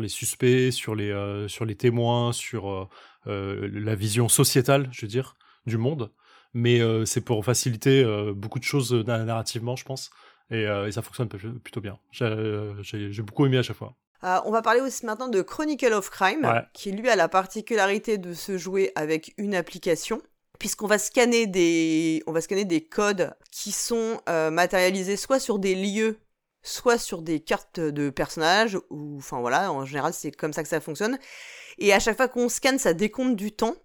suspects, sur les, témoins, sur la vision sociétale, je veux dire, du monde. Mais c'est pour faciliter beaucoup de choses narrativement, je pense. Et ça fonctionne plutôt bien. J'ai beaucoup aimé à chaque fois. Euh, on va parler aussi maintenant de Chronicle of Crime, qui lui a la particularité de se jouer avec une application puisqu'on va scanner des on va scanner des codes qui sont euh, matérialisés soit sur des lieux soit sur des cartes de personnages ou enfin voilà en général c'est comme ça que ça fonctionne. Et à chaque fois qu'on scanne ça décompte du temps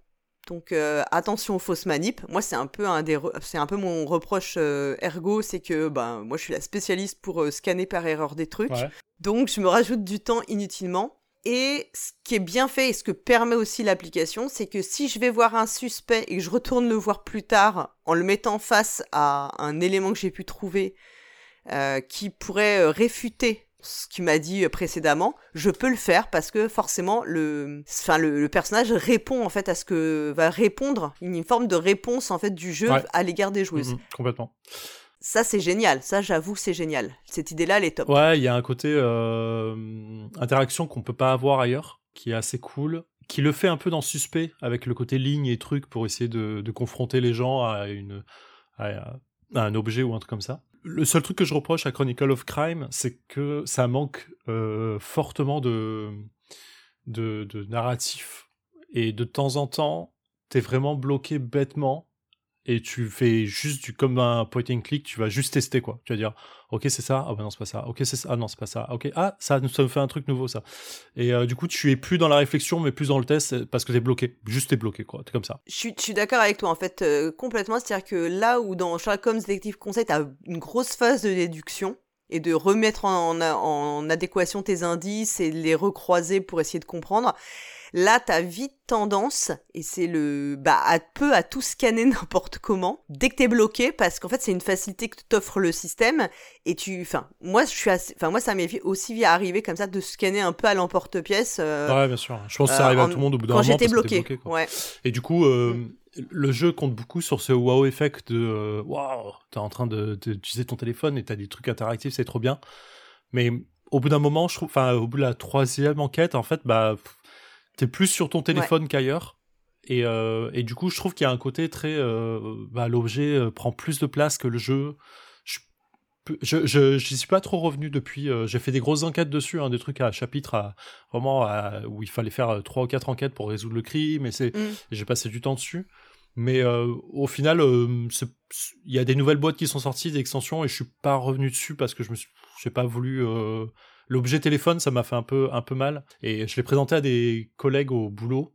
donc euh, attention aux fausses manip. Moi c'est un peu un des c'est un peu mon reproche ergo, c'est que ben moi je suis la spécialiste pour scanner par erreur des trucs. Donc je me rajoute du temps inutilement. Et ce qui est bien fait et ce que permet aussi l'application, c'est que si je vais voir un suspect et que je retourne le voir plus tard en le mettant face à un élément que j'ai pu trouver euh, qui pourrait euh, réfuter ce qu'il m'a dit euh, précédemment, je peux le faire parce que forcément le, enfin le, personnage répond en fait à ce que va répondre une forme de réponse en fait du jeu à l'égard des joueuses. Mhm, complètement. Ça, c'est génial. Ça, j'avoue c'est génial. Cette idée-là, elle est top. Ouais, il y a un côté euh, interaction qu'on peut pas avoir ailleurs, qui est assez cool, qui le fait un peu dans Suspect, avec le côté ligne et truc pour essayer de, confronter les gens à, une, à, un objet ou un truc comme ça. Le seul truc que je reproche à Chronicle of Crime, c'est que ça manque euh, fortement de, de, de narratif. Et de temps en temps, t'es vraiment bloqué bêtement et tu fais juste du comme un point and click, tu vas juste tester quoi. Tu vas dire OK, c'est ça. Ah bah non, c'est pas ça. OK, c'est ça. Ah non, c'est pas ça. OK, ah ça ça me fait un truc nouveau ça. Et euh, du coup, tu es plus dans la réflexion mais plus dans le test parce que t'es bloqué. Juste t'es bloqué quoi. T'es comme ça. Je suis, d'accord avec toi en fait euh, complètement, c'est-à-dire que là où dans Sherlock Holmes Detective Conseil, t'as une grosse phase de déduction et de remettre en, en adéquation tes indices et de les recroiser pour essayer de comprendre. Là, t'as vite tendance, et c'est le, bah, à peu à tout scanner n'importe comment, dès que t'es bloqué, parce qu'en fait, c'est une facilité que t'offre le système, et tu, enfin, moi, je suis assez, enfin, moi, ça m'est aussi arrivé comme ça de scanner un peu à l'emporte-pièce. Euh, ouais, bien sûr. Je pense que ça arrive à tout le monde au bout d'un moment. Quand j'étais bloqué. ouais. Et du coup, euh, mm. le jeu compte beaucoup sur ce wow effect de, euh, waouh, t'es en train d'utiliser ton téléphone et t'as des trucs interactifs, c'est trop bien. Mais au bout d'un moment, je trouve, enfin, au bout de la troisième enquête, en fait, bah, t'es plus sur ton téléphone qu'ailleurs. Et, euh, et, du coup, je trouve qu'il y a un côté très. Euh, bah, L'objet euh, prend plus de place que le jeu. Je je, suis pas trop revenu depuis. J'ai fait des grosses enquêtes dessus, hein, des trucs à chapitre, à, vraiment où il fallait faire trois ou quatre enquêtes pour résoudre le crime. Et c'est, mm. j'ai passé du temps dessus. Mais au final, il y a des nouvelles boîtes qui sont sorties, des extensions, et je suis pas revenu dessus parce que je me suis, J'ai pas voulu. L'objet téléphone, ça m'a fait un peu, un peu mal. Et je l'ai présenté à des collègues au boulot.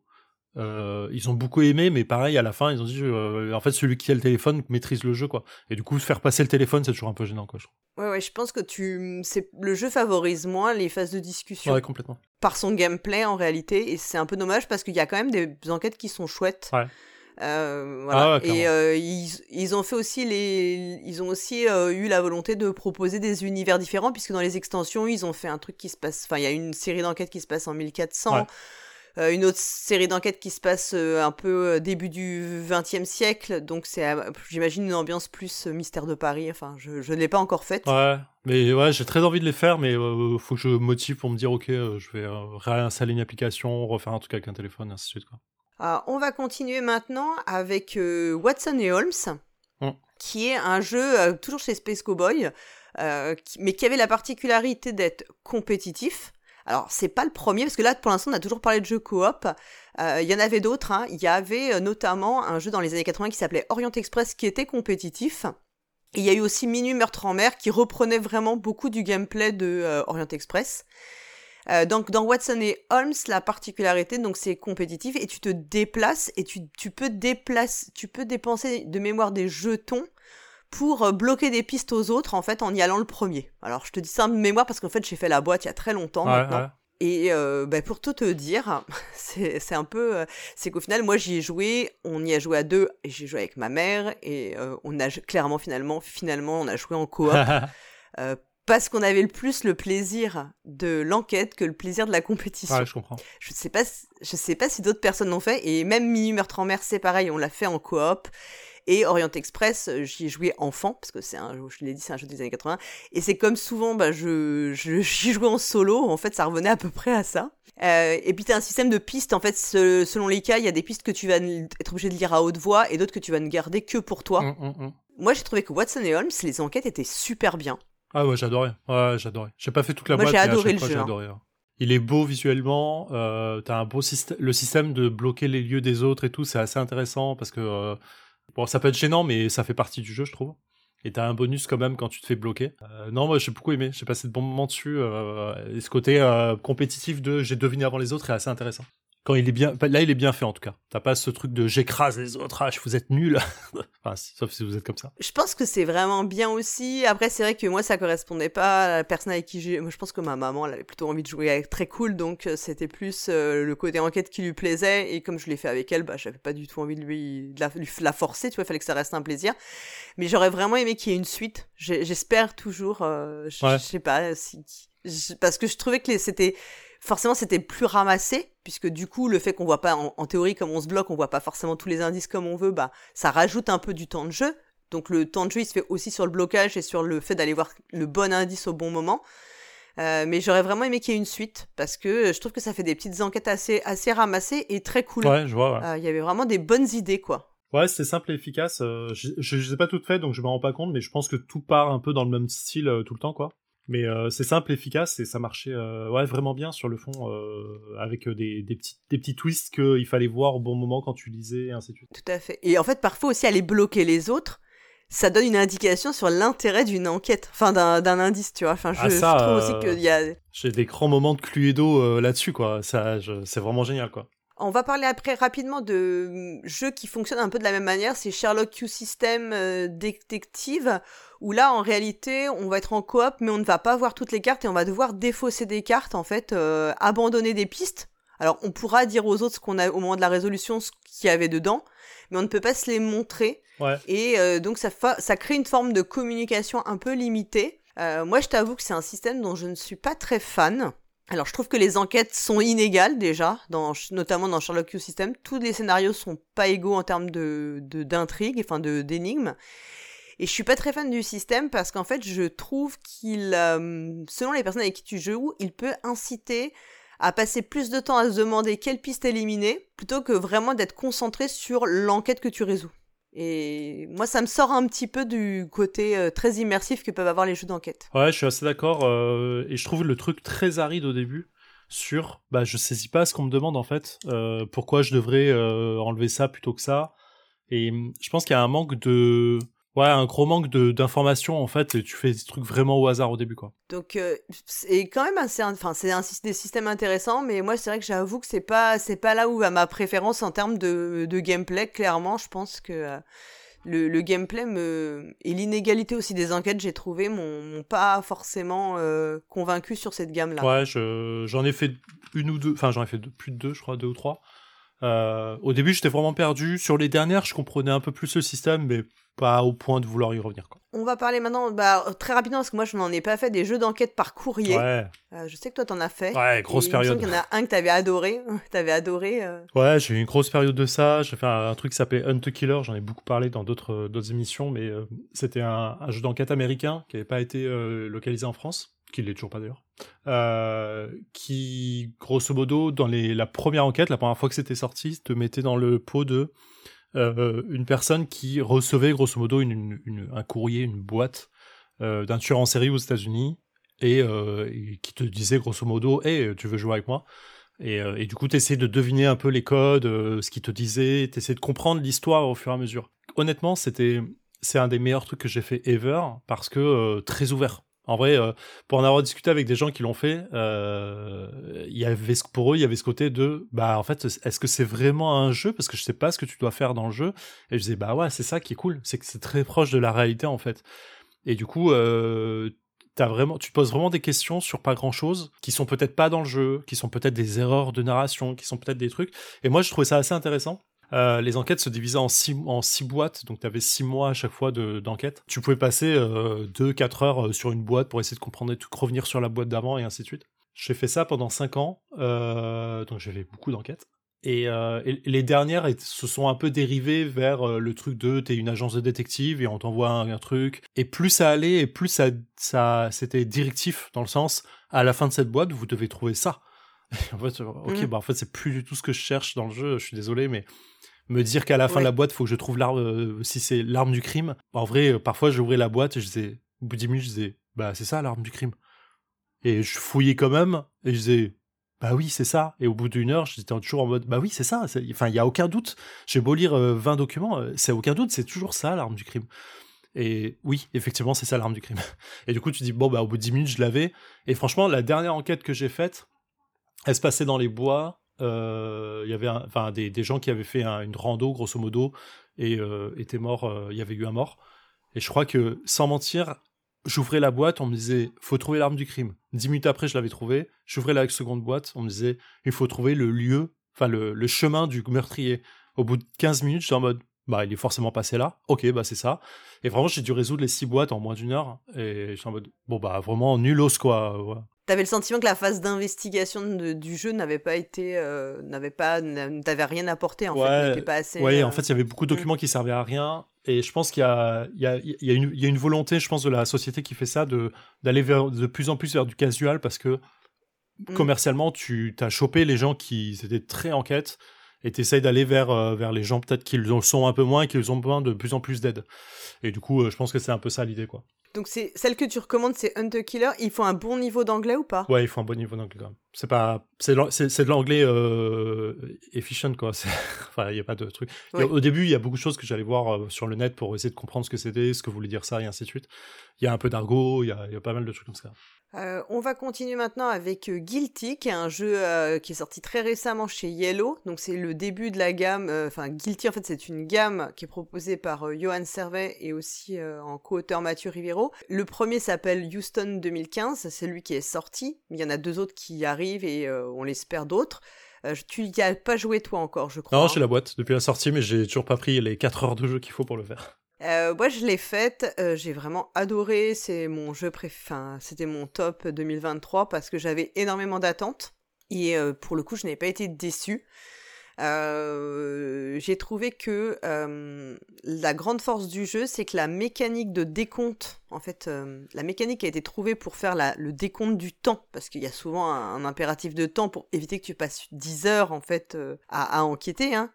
Euh, ils ont beaucoup aimé, mais pareil, à la fin, ils ont dit euh, en fait, celui qui a le téléphone maîtrise le jeu, quoi. Et du coup, faire passer le téléphone, c'est toujours un peu gênant, quoi. Je trouve. Ouais, ouais, je pense que tu, c'est le jeu favorise moins les phases de discussion Ouais, complètement. par son gameplay en réalité, et c'est un peu dommage parce qu'il y a quand même des enquêtes qui sont chouettes. Ouais. Euh, voilà. Ah ouais, et euh, ils, ils ont fait aussi les, ils ont aussi euh, eu la volonté de proposer des univers différents puisque dans les extensions ils ont fait un truc qui se passe, enfin il y a une série d'enquêtes qui se passe en 1400. Ouais. euh, une autre série d'enquêtes qui se passe un peu début du XXe siècle, donc c'est, j'imagine, une ambiance plus mystère de Paris. Enfin, je, je ne l'ai pas encore faite. Ouais, mais ouais, j'ai très envie de les faire, mais euh, faut que je me motive pour me dire, ok, je vais réinstaller une application, refaire un truc avec un téléphone, et ainsi de suite, quoi. Ah, on va continuer maintenant avec euh, Watson et Holmes, Mm. qui est un jeu euh, toujours chez Space Cowboy, euh, qui- mais qui avait la particularité d'être compétitif. Alors, c'est pas le premier, parce que là, pour l'instant, on a toujours parlé de jeux coop. Il y en avait d'autres. hein. Il y avait notamment un jeu dans les années 80 qui s'appelait Orient Express, qui était compétitif. Et il y a eu aussi Minuit Meurtre en mer, qui reprenait vraiment beaucoup du gameplay de Orient Express. Euh, donc dans Watson et Holmes, la particularité, donc c'est compétitif et tu te déplaces et tu, tu peux déplacer, tu peux dépenser de mémoire des jetons pour euh, bloquer des pistes aux autres en fait en y allant le premier. Alors je te dis ça de mémoire parce qu'en fait j'ai fait la boîte il y a très longtemps Ouais, maintenant. ouais. Et euh, bah, pour tout te dire, c'est c'est un peu, euh, c'est qu'au final, moi j'y ai joué, on y a joué à deux, et j'ai joué avec ma mère, et euh, on a clairement finalement, finalement, on a joué en coop euh, parce qu'on avait le plus le plaisir de l'enquête que le plaisir de la compétition. ouais, je comprends. Je sais pas, si- je sais pas si d'autres personnes l'ont fait, et même Mini Meurtre en mer, c'est pareil, on l'a fait en coop. Et Orient Express, j'y ai joué enfant, parce que c'est un, jeu- je l'ai dit, c'est un jeu des années 80. Et c'est comme souvent, bah, je, j'y jouais en solo, en fait, ça revenait à peu près à ça. Euh, et puis t'as un système de pistes, en fait, se- selon les cas, il y a des pistes que tu vas être obligé de lire à haute voix, et d'autres que tu vas ne garder que pour toi. Hum, hum, hum. Moi, j'ai trouvé que Watson et Holmes, les enquêtes étaient super bien. Ah ouais, j'adorais. Ouais, j'adorais. J'ai pas fait toute la Moi, boîte, j'ai adoré le fois, jeu, hein. hein. Il est beau visuellement. Euh, T'as un beau système. Le système de bloquer les lieux des autres et tout, c'est assez intéressant parce que euh, bon, ça peut être gênant, mais ça fait partie du jeu, je trouve. Et t'as un bonus quand même quand tu te fais bloquer. Euh, non, moi j'ai beaucoup aimé. J'ai passé de bons moments dessus. Euh, et ce côté euh, compétitif de j'ai deviné avant les autres est assez intéressant. Quand il est bien, là il est bien fait en tout cas. T'as pas ce truc de j'écrase les autres, ah, vous êtes nuls. enfin, sauf si vous êtes comme ça. Je pense que c'est vraiment bien aussi. Après, c'est vrai que moi, ça correspondait pas à la personne avec qui j'ai. Moi, je pense que ma maman, elle avait plutôt envie de jouer avec très cool, donc euh, c'était plus euh, le côté enquête qui lui plaisait. Et comme je l'ai fait avec elle, bah, j'avais pas du tout envie de lui de la, lui- la forcer. Tu vois, il fallait que ça reste un plaisir. Mais j'aurais vraiment aimé qu'il y ait une suite. J'espère toujours. euh, je Ouais. sais pas si. Parce que je trouvais que c'était forcément c'était plus ramassé puisque du coup le fait qu'on voit pas en, en théorie comme on se bloque on voit pas forcément tous les indices comme on veut bah ça rajoute un peu du temps de jeu donc le temps de jeu il se fait aussi sur le blocage et sur le fait d'aller voir le bon indice au bon moment Euh, mais j'aurais vraiment aimé qu'il y ait une suite parce que je trouve que ça fait des petites enquêtes assez assez ramassées et très cool Ouais, je vois. ouais. Euh, il y avait vraiment des bonnes idées quoi Ouais, c'est simple et efficace. Euh, je, je les ai pas toutes faites, donc je me rends pas compte, mais je pense que tout part un peu dans le même style euh, tout le temps, quoi. Mais euh, c'est simple, efficace, et ça marchait euh, ouais, vraiment bien sur le fond, euh, avec des, des, petits, des petits twists qu'il fallait voir au bon moment quand tu lisais, et ainsi de suite. tout à fait et en fait parfois aussi aller bloquer les autres ça donne une indication sur l'intérêt d'une enquête enfin d'un d'un indice tu vois enfin je, Ah, ça, je trouve aussi qu'il y a J'ai des grands moments de Cluedo là-dessus, quoi. Ça, c'est vraiment génial, quoi. On va parler après rapidement de hum, jeux qui fonctionnent un peu de la même manière. C'est Sherlock Q System euh, Detective, où là, en réalité, on va être en coop, mais on ne va pas voir toutes les cartes et on va devoir défausser des cartes, en fait, euh, abandonner des pistes. Alors, on pourra dire aux autres ce qu'on a au moment de la résolution, ce qu'il y avait dedans, mais on ne peut pas se les montrer. Ouais. Et euh, donc, ça, fa- ça crée une forme de communication un peu limitée. Moi, je t'avoue que c'est un système dont je ne suis pas très fan. Alors, je trouve que les enquêtes sont inégales déjà, notamment dans Sherlock Holmes System. Tous les scénarios sont pas égaux en termes de- d'intrigue, enfin de d'énigmes. Et je suis pas très fan du système parce qu'en fait, je trouve qu'il, euh, selon les personnes avec qui tu joues, il peut inciter à passer plus de temps à se demander quelle piste éliminer, plutôt que vraiment d'être concentré sur l'enquête que tu résous. Et moi, ça me sort un petit peu du côté euh, très immersif que peuvent avoir les jeux d'enquête. Ouais, je suis assez d'accord. euh, et je trouve le truc très aride au début sur, bah, je saisis pas ce qu'on me demande en fait. Euh, pourquoi je devrais enlever ça plutôt que ça Et hum, je pense qu'il y a un manque de, Ouais, un gros manque d'informations en fait, et tu fais des trucs vraiment au hasard au début quoi. Donc euh, c'est quand même assez, enfin c'est un, des systèmes intéressants, mais moi c'est vrai que j'avoue que c'est pas c'est pas là où va ma préférence en termes de, de gameplay. Clairement, je pense que euh, le, le, gameplay me et l'inégalité aussi des enquêtes, j'ai trouvé m'ont pas forcément euh, convaincu sur cette gamme là. Ouais, j'en ai fait une ou deux, enfin j'en ai fait plus de deux, je crois deux ou trois. Euh, au début, j'étais vraiment perdu. Sur les dernières, je comprenais un peu plus le système, mais pas au point de vouloir y revenir. Quoi. On va parler maintenant, bah, très rapidement, parce que moi je n'en ai pas fait, des jeux d'enquête par courrier. Ouais. Euh, je sais que toi t'en as fait. Ouais, grosse période. Il y en a un que t'avais adoré. t'avais adoré. Euh. Ouais, j'ai eu une grosse période de ça. J'ai fait un, truc qui s'appelait Hunt Killer. J'en ai beaucoup parlé dans d'autres d'autres émissions, mais c'était un, un, jeu d'enquête américain qui n'avait pas été localisé en France qui l'est toujours pas d'ailleurs, euh, qui, grosso modo, dans les, la première enquête, la première fois que c'était sorti, te mettait dans le pot de euh, une personne qui recevait, grosso modo, un courrier, une boîte euh, d'un tueur en série aux États-Unis et, qui te disait, grosso modo, Hey, tu veux jouer avec moi? Et, et, du coup, tu essaies de deviner un peu les codes, ce qu'il te disait, tu essaies de comprendre l'histoire au fur et à mesure. Honnêtement, c'était c'est un des meilleurs trucs que j'ai fait ever parce que très ouvert en vrai, euh, pour en avoir discuté avec des gens qui l'ont fait, euh, y avait pour eux, il y avait ce côté de, bah en fait, est-ce que c'est vraiment un jeu? Parce que je sais pas ce que tu dois faire dans le jeu. Et je disais, bah ouais, c'est ça qui est cool, c'est que c'est très proche de la réalité en fait. Et du coup, euh, vraiment, tu te poses vraiment des questions sur pas grand chose, qui sont peut-être pas dans le jeu, qui sont peut-être des erreurs de narration, qui sont peut-être des trucs. Et moi, je trouvais ça assez intéressant. Euh, les enquêtes se divisaient en six, boîtes, donc tu avais six mois à chaque fois d'enquête. tu pouvais passer 2-4 euh, heures euh, sur une boîte pour essayer de comprendre et tout, revenir sur la boîte d'avant et ainsi de suite. J'ai fait ça pendant 5 ans, donc j'avais beaucoup d'enquêtes. Et, les dernières se sont un peu dérivées vers le truc de t'es une agence de détective et on t'envoie un, truc. Et plus ça allait et plus ça, ça c'était directif dans le sens à la fin de cette boîte vous devez trouver ça. en fait, ok, mmh. bah en fait c'est plus du tout ce que je cherche dans le jeu. Je suis désolé, mais me dire qu'à la fin de la boîte, il faut que je trouve l'arme, euh, si c'est l'arme du crime. En vrai, euh, parfois, j'ouvrais la boîte et je disais, au bout de 10 minutes, je disais, bah, c'est ça l'arme du crime. Et je fouillais quand même et je disais, bah oui, c'est ça. Et au bout d'une heure, j'étais toujours en mode, bah oui, c'est ça. Enfin, il y a aucun doute. J'ai beau lire 20 euh, documents, c'est aucun doute, c'est toujours ça l'arme du crime. Et oui, effectivement, c'est ça l'arme du crime. Et du coup, tu dis, bon, bah, au bout de 10 minutes, je l'avais. Et franchement, la dernière enquête que j'ai faite, elle se passait dans les bois euh, il y avait enfin des, gens qui avaient fait une rando grosso modo et euh, étaient morts. Euh, il y avait eu un mort. Et je crois que sans mentir, j'ouvrais la boîte, on me disait faut trouver l'arme du crime. Dix minutes après, je l'avais trouvé. J'ouvrais la seconde boîte, on me disait il faut trouver le lieu, enfin le, le chemin du meurtrier. Au bout de 15 minutes, j'étais en mode bah il est forcément passé là. Ok, bah c'est ça. Et vraiment, j'ai dû résoudre les six boîtes en moins d'une heure. Et j'étais en mode bon bah vraiment nulos quoi. T'avais le sentiment que la phase d'investigation du jeu n'avait pas été, euh, n'avait pas, n'avait rien apporté en ouais, fait, pas assez. Ouais, en euh, fait, il y avait beaucoup de mm. documents qui servaient à rien, et je pense qu'il y a, il y a, il y a, une, il y a une volonté, je pense, de la société qui fait ça, de d'aller vers de plus en plus vers du casual, parce que mm. commercialement, tu as chopé les gens qui étaient très en quête, et tu essayes d'aller vers, euh, vers les gens peut-être qui le sont un peu moins et qui ont besoin de plus en plus d'aide. Et du coup, je pense que c'est un peu ça l'idée, quoi. Donc c'est celle que tu recommandes, c'est Hunter Killer. Il faut un bon niveau d'anglais ou pas? Ouais, il faut un bon niveau d'anglais. C'est pas, c'est de l'anglais euh, efficient quoi. Enfin, il y a pas de truc. Au début, il y a beaucoup de choses que j'allais voir euh, sur le net pour essayer de comprendre ce que c'était, ce que voulait dire ça et ainsi de suite. Il y a un peu d'argot, il y a, pas mal de trucs comme ça. Euh, on va continuer maintenant avec Guilty, qui est un jeu qui est sorti très récemment chez Yellow. Donc c'est le début de la gamme. Enfin, Guilty en fait c'est une gamme qui est proposée par Johan Servet et aussi en co-auteur Mathieu Rivero le premier s'appelle Houston 2015, c'est lui qui est sorti. Il y en a deux autres qui arrivent et euh, on l'espère d'autres. Euh, tu n'y as pas joué toi encore, je crois. Non, j'ai la boîte depuis la sortie, mais j'ai toujours pas pris les 4 heures de jeu qu'il faut pour le faire. Euh, moi, je l'ai faite, j'ai vraiment adoré. C'est mon jeu préféré, c'était mon top 2023 parce que j'avais énormément d'attentes et pour le coup, je n'ai pas été déçu. J'ai trouvé que la grande force du jeu, c'est que la mécanique de décompte, en fait, la mécanique a été trouvée pour faire le décompte du temps, parce qu'il y a souvent un, impératif de temps pour éviter que tu passes 10 heures, en fait, à, à, enquêter. Hein.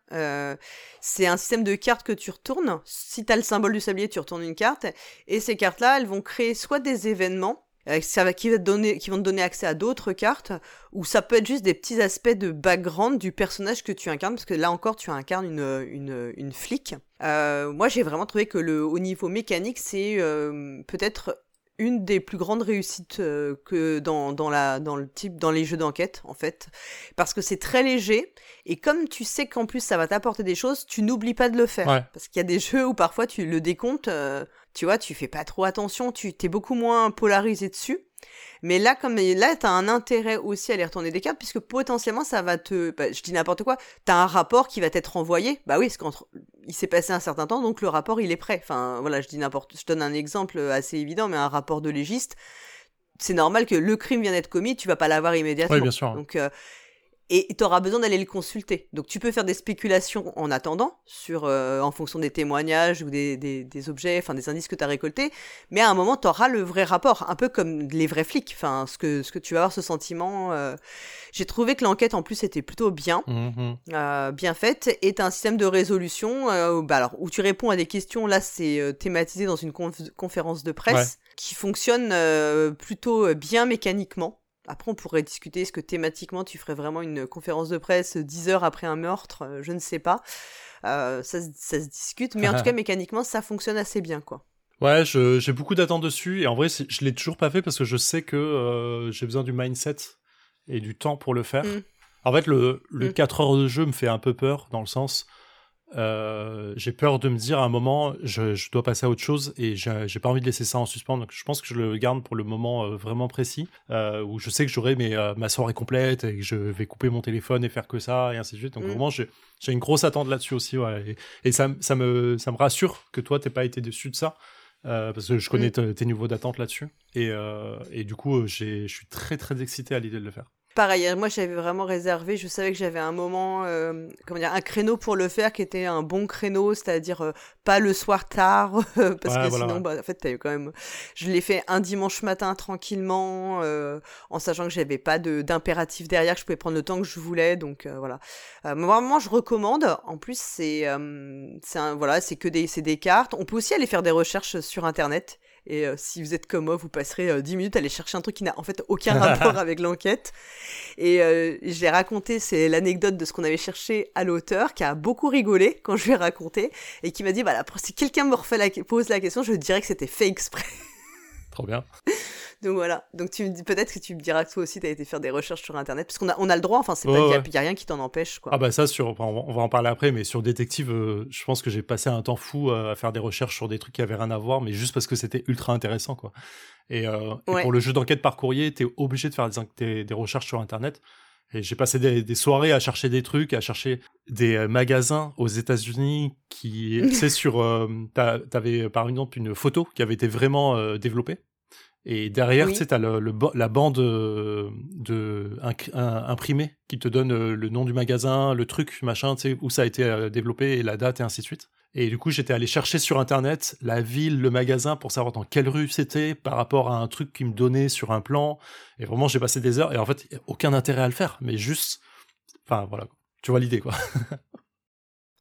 c'est un système de cartes que tu retournes. Si tu as le symbole du sablier, tu retournes une carte, et ces cartes-là, elles vont créer soit des événements, va, qui, vont te donner accès à d'autres cartes, ou ça peut être juste des petits aspects de background du personnage que tu incarnes, parce que là encore, tu incarnes une, flic. moi, j'ai vraiment trouvé que le, au niveau mécanique, c'est peut-être une des plus grandes réussites euh, que dans, dans, la, dans le type dans les jeux d'enquête en fait. Parce que c'est très léger et comme tu sais qu'en plus ça va t'apporter des choses tu n'oublies pas de le faire. Parce qu'il y a des jeux où parfois tu le décomptes euh, tu vois tu fais pas trop attention tu t'es beaucoup moins polarisé dessus. Mais là, comme là, t'as un intérêt aussi à aller retourner des cartes, puisque potentiellement, ça va te, bah, je dis n'importe quoi, t'as un rapport qui va t'être envoyé. Bah oui, parce qu'il s'est passé un certain temps, donc le rapport, il est prêt. Enfin, voilà, je dis n'importe, je donne un exemple assez évident, mais un rapport de légiste, c'est normal que le crime vient d'être commis, tu vas pas l'avoir immédiatement. Oui, bien sûr. Donc, euh, et tu auras besoin d'aller le consulter. Donc tu peux faire des spéculations en attendant, sur, euh, en fonction des témoignages ou des, des, des objets, enfin des indices que tu as récoltés, mais à un moment tu auras le vrai rapport, un peu comme les vrais flics, enfin ce que, ce que tu vas avoir ce sentiment. Euh. J'ai trouvé que l'enquête en plus était plutôt bien, mmh euh, bien faite, et tu un système de résolution bah alors, où tu réponds à des questions, là c'est thématisé dans une conférence de presse, qui fonctionne plutôt bien mécaniquement. Après, on pourrait discuter, est-ce que thématiquement, tu ferais vraiment une conférence de presse 10 heures après un meurtre? Euh, Je ne sais pas. Euh, ça, ça, se discute, mais en tout cas, mécaniquement, ça fonctionne assez bien, quoi. Ouais, j'ai beaucoup d'attentes dessus, et en vrai, je l'ai toujours pas fait parce que je sais que euh, j'ai besoin du mindset et du temps pour le faire. Mmh. En fait, le, le 4 mmh. heures de jeu me fait un peu peur, dans le sens, euh, j'ai peur de me dire à un moment, je, je dois passer à autre chose et j'ai pas envie de laisser ça en suspens. Donc je pense que je le garde pour le moment euh, vraiment précis euh, où je sais que j'aurai ma soirée complète et que je vais couper mon téléphone et faire que ça et ainsi de suite. Donc mm. vraiment, j'ai une grosse attente là-dessus aussi. Ouais. Et, et, ça, ça, me, ça me rassure que toi, t'aies pas été déçu de ça. parce que je connais mm. tes niveaux d'attente là-dessus. Et, et du coup, je suis très très excité à l'idée de le faire. Pareil, moi j'avais vraiment réservé, je savais que j'avais un moment, euh, comment dire, un créneau pour le faire qui était un bon créneau, c'est-à-dire euh, pas le soir tard, parce que sinon, bah, en fait, eu quand même, je l'ai fait un dimanche matin tranquillement, euh, en sachant que j'avais pas d'impératif derrière, que je pouvais prendre le temps que je voulais, donc voilà. vraiment, je recommande. En plus, c'est, c'est voilà, c'est que des, c'est des cartes. On peut aussi aller faire des recherches sur internet. Et euh, si vous êtes comme moi, vous passerez 10 euh, minutes à aller chercher un truc qui n'a en fait aucun rapport avec l'enquête. Et euh, je l'ai raconté, c'est l'anecdote de ce qu'on avait cherché à l'auteur, qui a beaucoup rigolé quand je lui ai raconté, et qui m'a dit, bah, si quelqu'un me refait la, pose la question, je dirais que c'était fait exprès. Trop bien. Donc voilà. Donc tu me dis peut-être que tu me diras que toi aussi tu as été faire des recherches sur internet parce qu'on a on a le droit. Enfin c'est pas qu'il y, a rien qui t'en empêche quoi. Ah bah ça sur on va en parler après mais sur détective euh, je pense que j'ai passé un temps fou euh, à faire des recherches sur des trucs qui avaient rien à voir mais juste parce que c'était ultra intéressant quoi. Et, euh, pour le jeu d'enquête par courrier t'es obligé de faire des, des, recherches sur internet. Et j'ai passé des, soirées à chercher des trucs, à chercher des magasins aux États-Unis qui, tu sais, sur, t'avais par exemple une photo qui avait été vraiment développée et derrière, tu sais, le, la bande euh, imprimée qui te donne euh, le nom du magasin, le truc, machin, tu sais, où ça a été euh, développé et la date et ainsi de suite. Et du coup, j'étais allé chercher sur Internet la ville, le magasin pour savoir dans quelle rue c'était par rapport à un truc qui me donnait sur un plan. Et vraiment, j'ai passé des heures et en fait, aucun intérêt à le faire, mais juste, enfin voilà, tu vois l'idée quoi.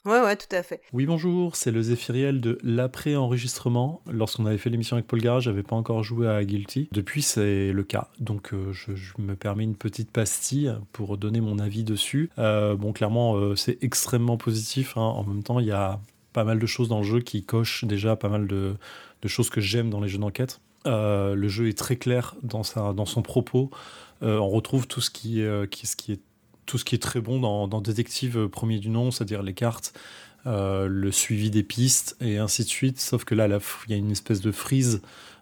Ouais, ouais, tout à fait. Oui, bonjour, c'est le Zéphiriel de l'après-enregistrement. Lorsqu'on avait fait l'émission avec Paul Garage, j'avais pas encore joué à Guilty. Depuis, c'est le cas. Donc, euh, je, me permets une petite pastille pour donner mon avis dessus. Euh, bon, clairement, euh, c'est extrêmement positif. Hein. En même temps, il y a pas mal de choses dans le jeu qui cochent déjà pas mal de, choses que j'aime dans les jeux d'enquête. le jeu est très clair dans, son propos. on retrouve tout ce qui, ce qui est tout ce qui est très bon dans, dans Détective euh, premier du nom, c'est-à-dire les cartes, euh, le suivi des pistes et ainsi de suite. Sauf que là, il y a une espèce de frise,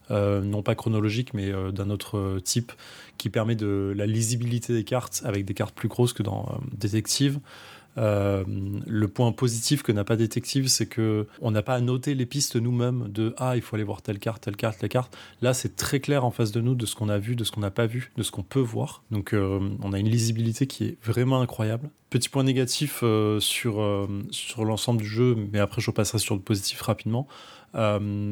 euh, non pas chronologique, mais d'un autre type, qui permet de la lisibilité des cartes avec des cartes plus grosses que dans Détective. Euh, le point positif que n'a pas Détective, c'est que on n'a pas à noter les pistes nous-mêmes de ah il faut aller voir telle carte, telle carte, telle carte. Là c'est très clair en face de nous de ce qu'on a vu, de ce qu'on n'a pas vu, de ce qu'on peut voir. Donc euh, on a une lisibilité qui est vraiment incroyable. Petit point négatif euh, sur sur l'ensemble du jeu, mais après je repasserai sur le positif rapidement.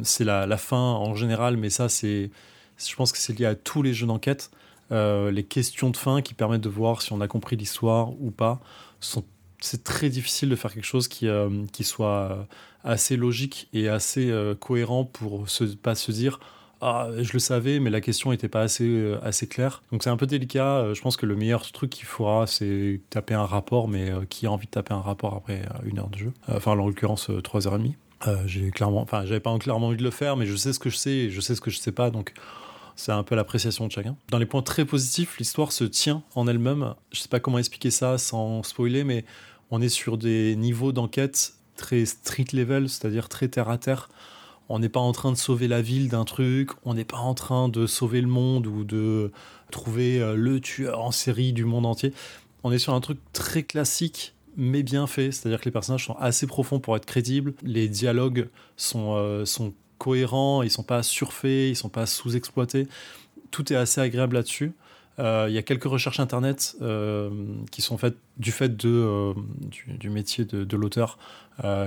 c'est la, la, fin en général, mais ça c'est je pense que c'est lié à tous les jeux d'enquête. les questions de fin qui permettent de voir si on a compris l'histoire ou pas sont c'est très difficile de faire quelque chose qui, euh, qui soit assez logique et assez euh, cohérent pour se, pas se dire ah, je le savais, mais la question n'était pas assez, euh, assez claire. Donc c'est un peu délicat. Euh, je pense que le meilleur truc qu'il faudra, c'est taper un rapport, mais qui a envie de taper un rapport après une heure de jeu Enfin, en l'occurrence, trois heures et demie. j'ai clairement, enfin, j'avais pas clairement envie de le faire, mais je sais ce que je sais et je sais ce que je sais pas, donc c'est un peu l'appréciation de chacun. Dans les points très positifs, l'histoire se tient en elle-même. Je sais pas comment expliquer ça sans spoiler, mais on est sur des niveaux d'enquête très street level, c'est-à-dire très terre à terre. On n'est pas en train de sauver la ville d'un truc, on n'est pas en train de sauver le monde ou de trouver euh, le tueur en série du monde entier. On est sur un truc très classique mais bien fait, c'est-à-dire que les personnages sont assez profonds pour être crédibles, les dialogues sont, euh, cohérents, ils sont pas surfaits, ils sont pas sous-exploités. Tout est assez agréable là-dessus. Euh, il y a quelques recherches internet euh, qui sont faites du fait euh, du, métier de, l'auteur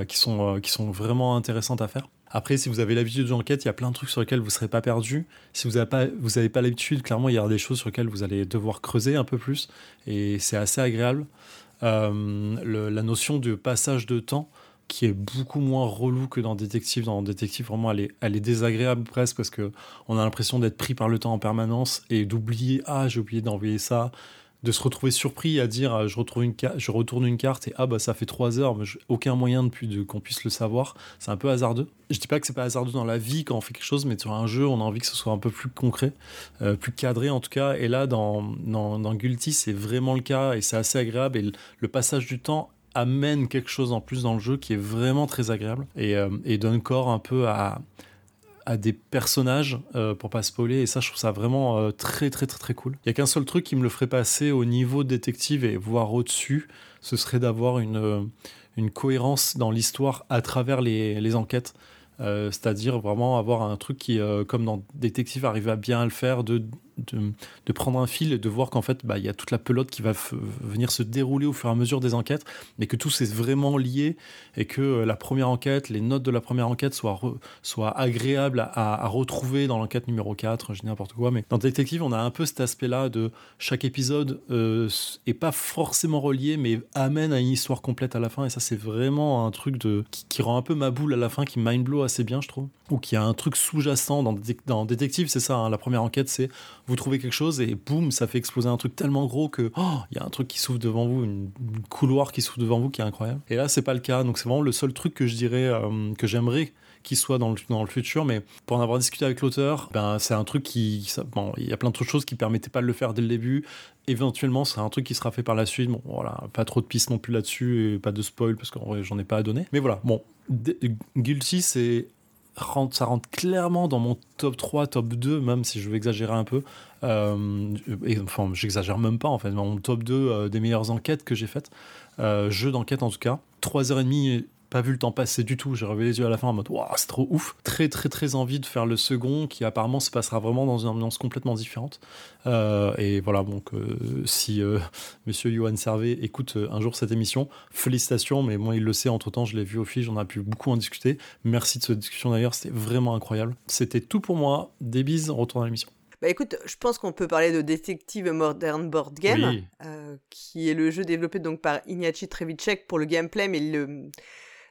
qui, sont, qui sont vraiment intéressantes à faire. Après, si vous avez l'habitude de l'enquête, il y a plein de trucs sur lesquels vous ne serez pas perdu. Si vous n'avez pas, pas l'habitude, clairement, il y aura des choses sur lesquelles vous allez devoir creuser un peu plus. Et c'est assez agréable. la notion de passage de temps, qui est beaucoup moins relou que dans Détective. Dans Détective, vraiment, elle est, elle est désagréable presque parce que on a l'impression d'être pris par le temps en permanence et d'oublier ah j'ai oublié d'envoyer ça, de se retrouver surpris à dire ah, je retrouve une je retourne une carte et ah bah ça fait trois heures, mais aucun moyen de, de qu'on puisse le savoir. C'est un peu hasardeux. Je dis pas que c'est pas hasardeux dans la vie quand on fait quelque chose, mais sur un jeu, on a envie que ce soit un peu plus concret, euh, plus cadré en tout cas. Et là, dans, dans, dans Guilty, c'est vraiment le cas et c'est assez agréable. Et le passage du temps amène quelque chose en plus dans le jeu qui est vraiment très agréable et, euh, donne corps un peu à, des personnages euh, pour pas spoiler et ça je trouve ça vraiment euh, très très très très cool. Il y a qu'un seul truc qui me le ferait passer au niveau détective et voir au-dessus, ce serait d'avoir une, cohérence dans l'histoire à travers les, les enquêtes. c'est-à-dire vraiment avoir un truc qui, comme dans Détective, arrive à bien le faire, de de, prendre un fil et de voir qu'en fait, bah, il y a toute la pelote qui va venir se dérouler au fur et à mesure des enquêtes, mais que tout c'est vraiment lié et que euh, la première enquête, les notes de la première enquête soient, soient agréables à, retrouver dans l'enquête numéro 4, je dis n'importe quoi. Mais dans Détective, on a un peu cet aspect-là de chaque épisode euh, est pas forcément relié, mais amène à une histoire complète à la fin. Et ça, c'est vraiment un truc de, qui, rend un peu ma boule à la fin, qui mind blow assez bien, je trouve. Ou qui a un truc sous-jacent dans, dans Détective, c'est ça. Hein. la première enquête, c'est vous trouvez quelque chose et boum, ça fait exploser un truc tellement gros que oh, il y a un truc qui s'ouvre devant vous, une, couloir qui s'ouvre devant vous qui est incroyable. Et là, c'est pas le cas. Donc c'est vraiment le seul truc que je dirais euh, que j'aimerais qu'il soit dans le, dans le futur, mais pour en avoir discuté avec l'auteur, ben, c'est un truc qui. bon, il y a plein de choses qui permettaient pas de le faire dès le début. Éventuellement, c'est un truc qui sera fait par la suite. Bon, voilà, pas trop de pistes non plus là-dessus, et pas de spoil, parce que j'en ai pas à donner. Mais voilà, bon, Guilty, c'est ça rentre clairement dans mon top 3, top 2, même si je veux exagérer un peu. Euh, et, enfin, j'exagère même pas en fait, mon top 2 euh, des meilleures enquêtes que j'ai faites. Euh, jeu d'enquête en tout cas. 3h30 pas vu le temps passer du tout. J'ai revu les yeux à la fin en mode waouh, c'est trop ouf. Très très très envie de faire le second qui apparemment se passera vraiment dans une ambiance complètement différente. Euh, et voilà, donc euh, si euh, Monsieur Johan Servet écoute un jour cette émission, félicitations. Mais moi, il le sait. Entre temps, je l'ai vu au fil, j'en ai pu beaucoup en discuter. Merci de cette discussion d'ailleurs, c'était vraiment incroyable. C'était tout pour moi. Des bises, on retourne à l'émission. Bah écoute, je pense qu'on peut parler de Detective Modern Board Game, qui est le jeu développé donc par Ignacy Trevicek pour le gameplay, mais le,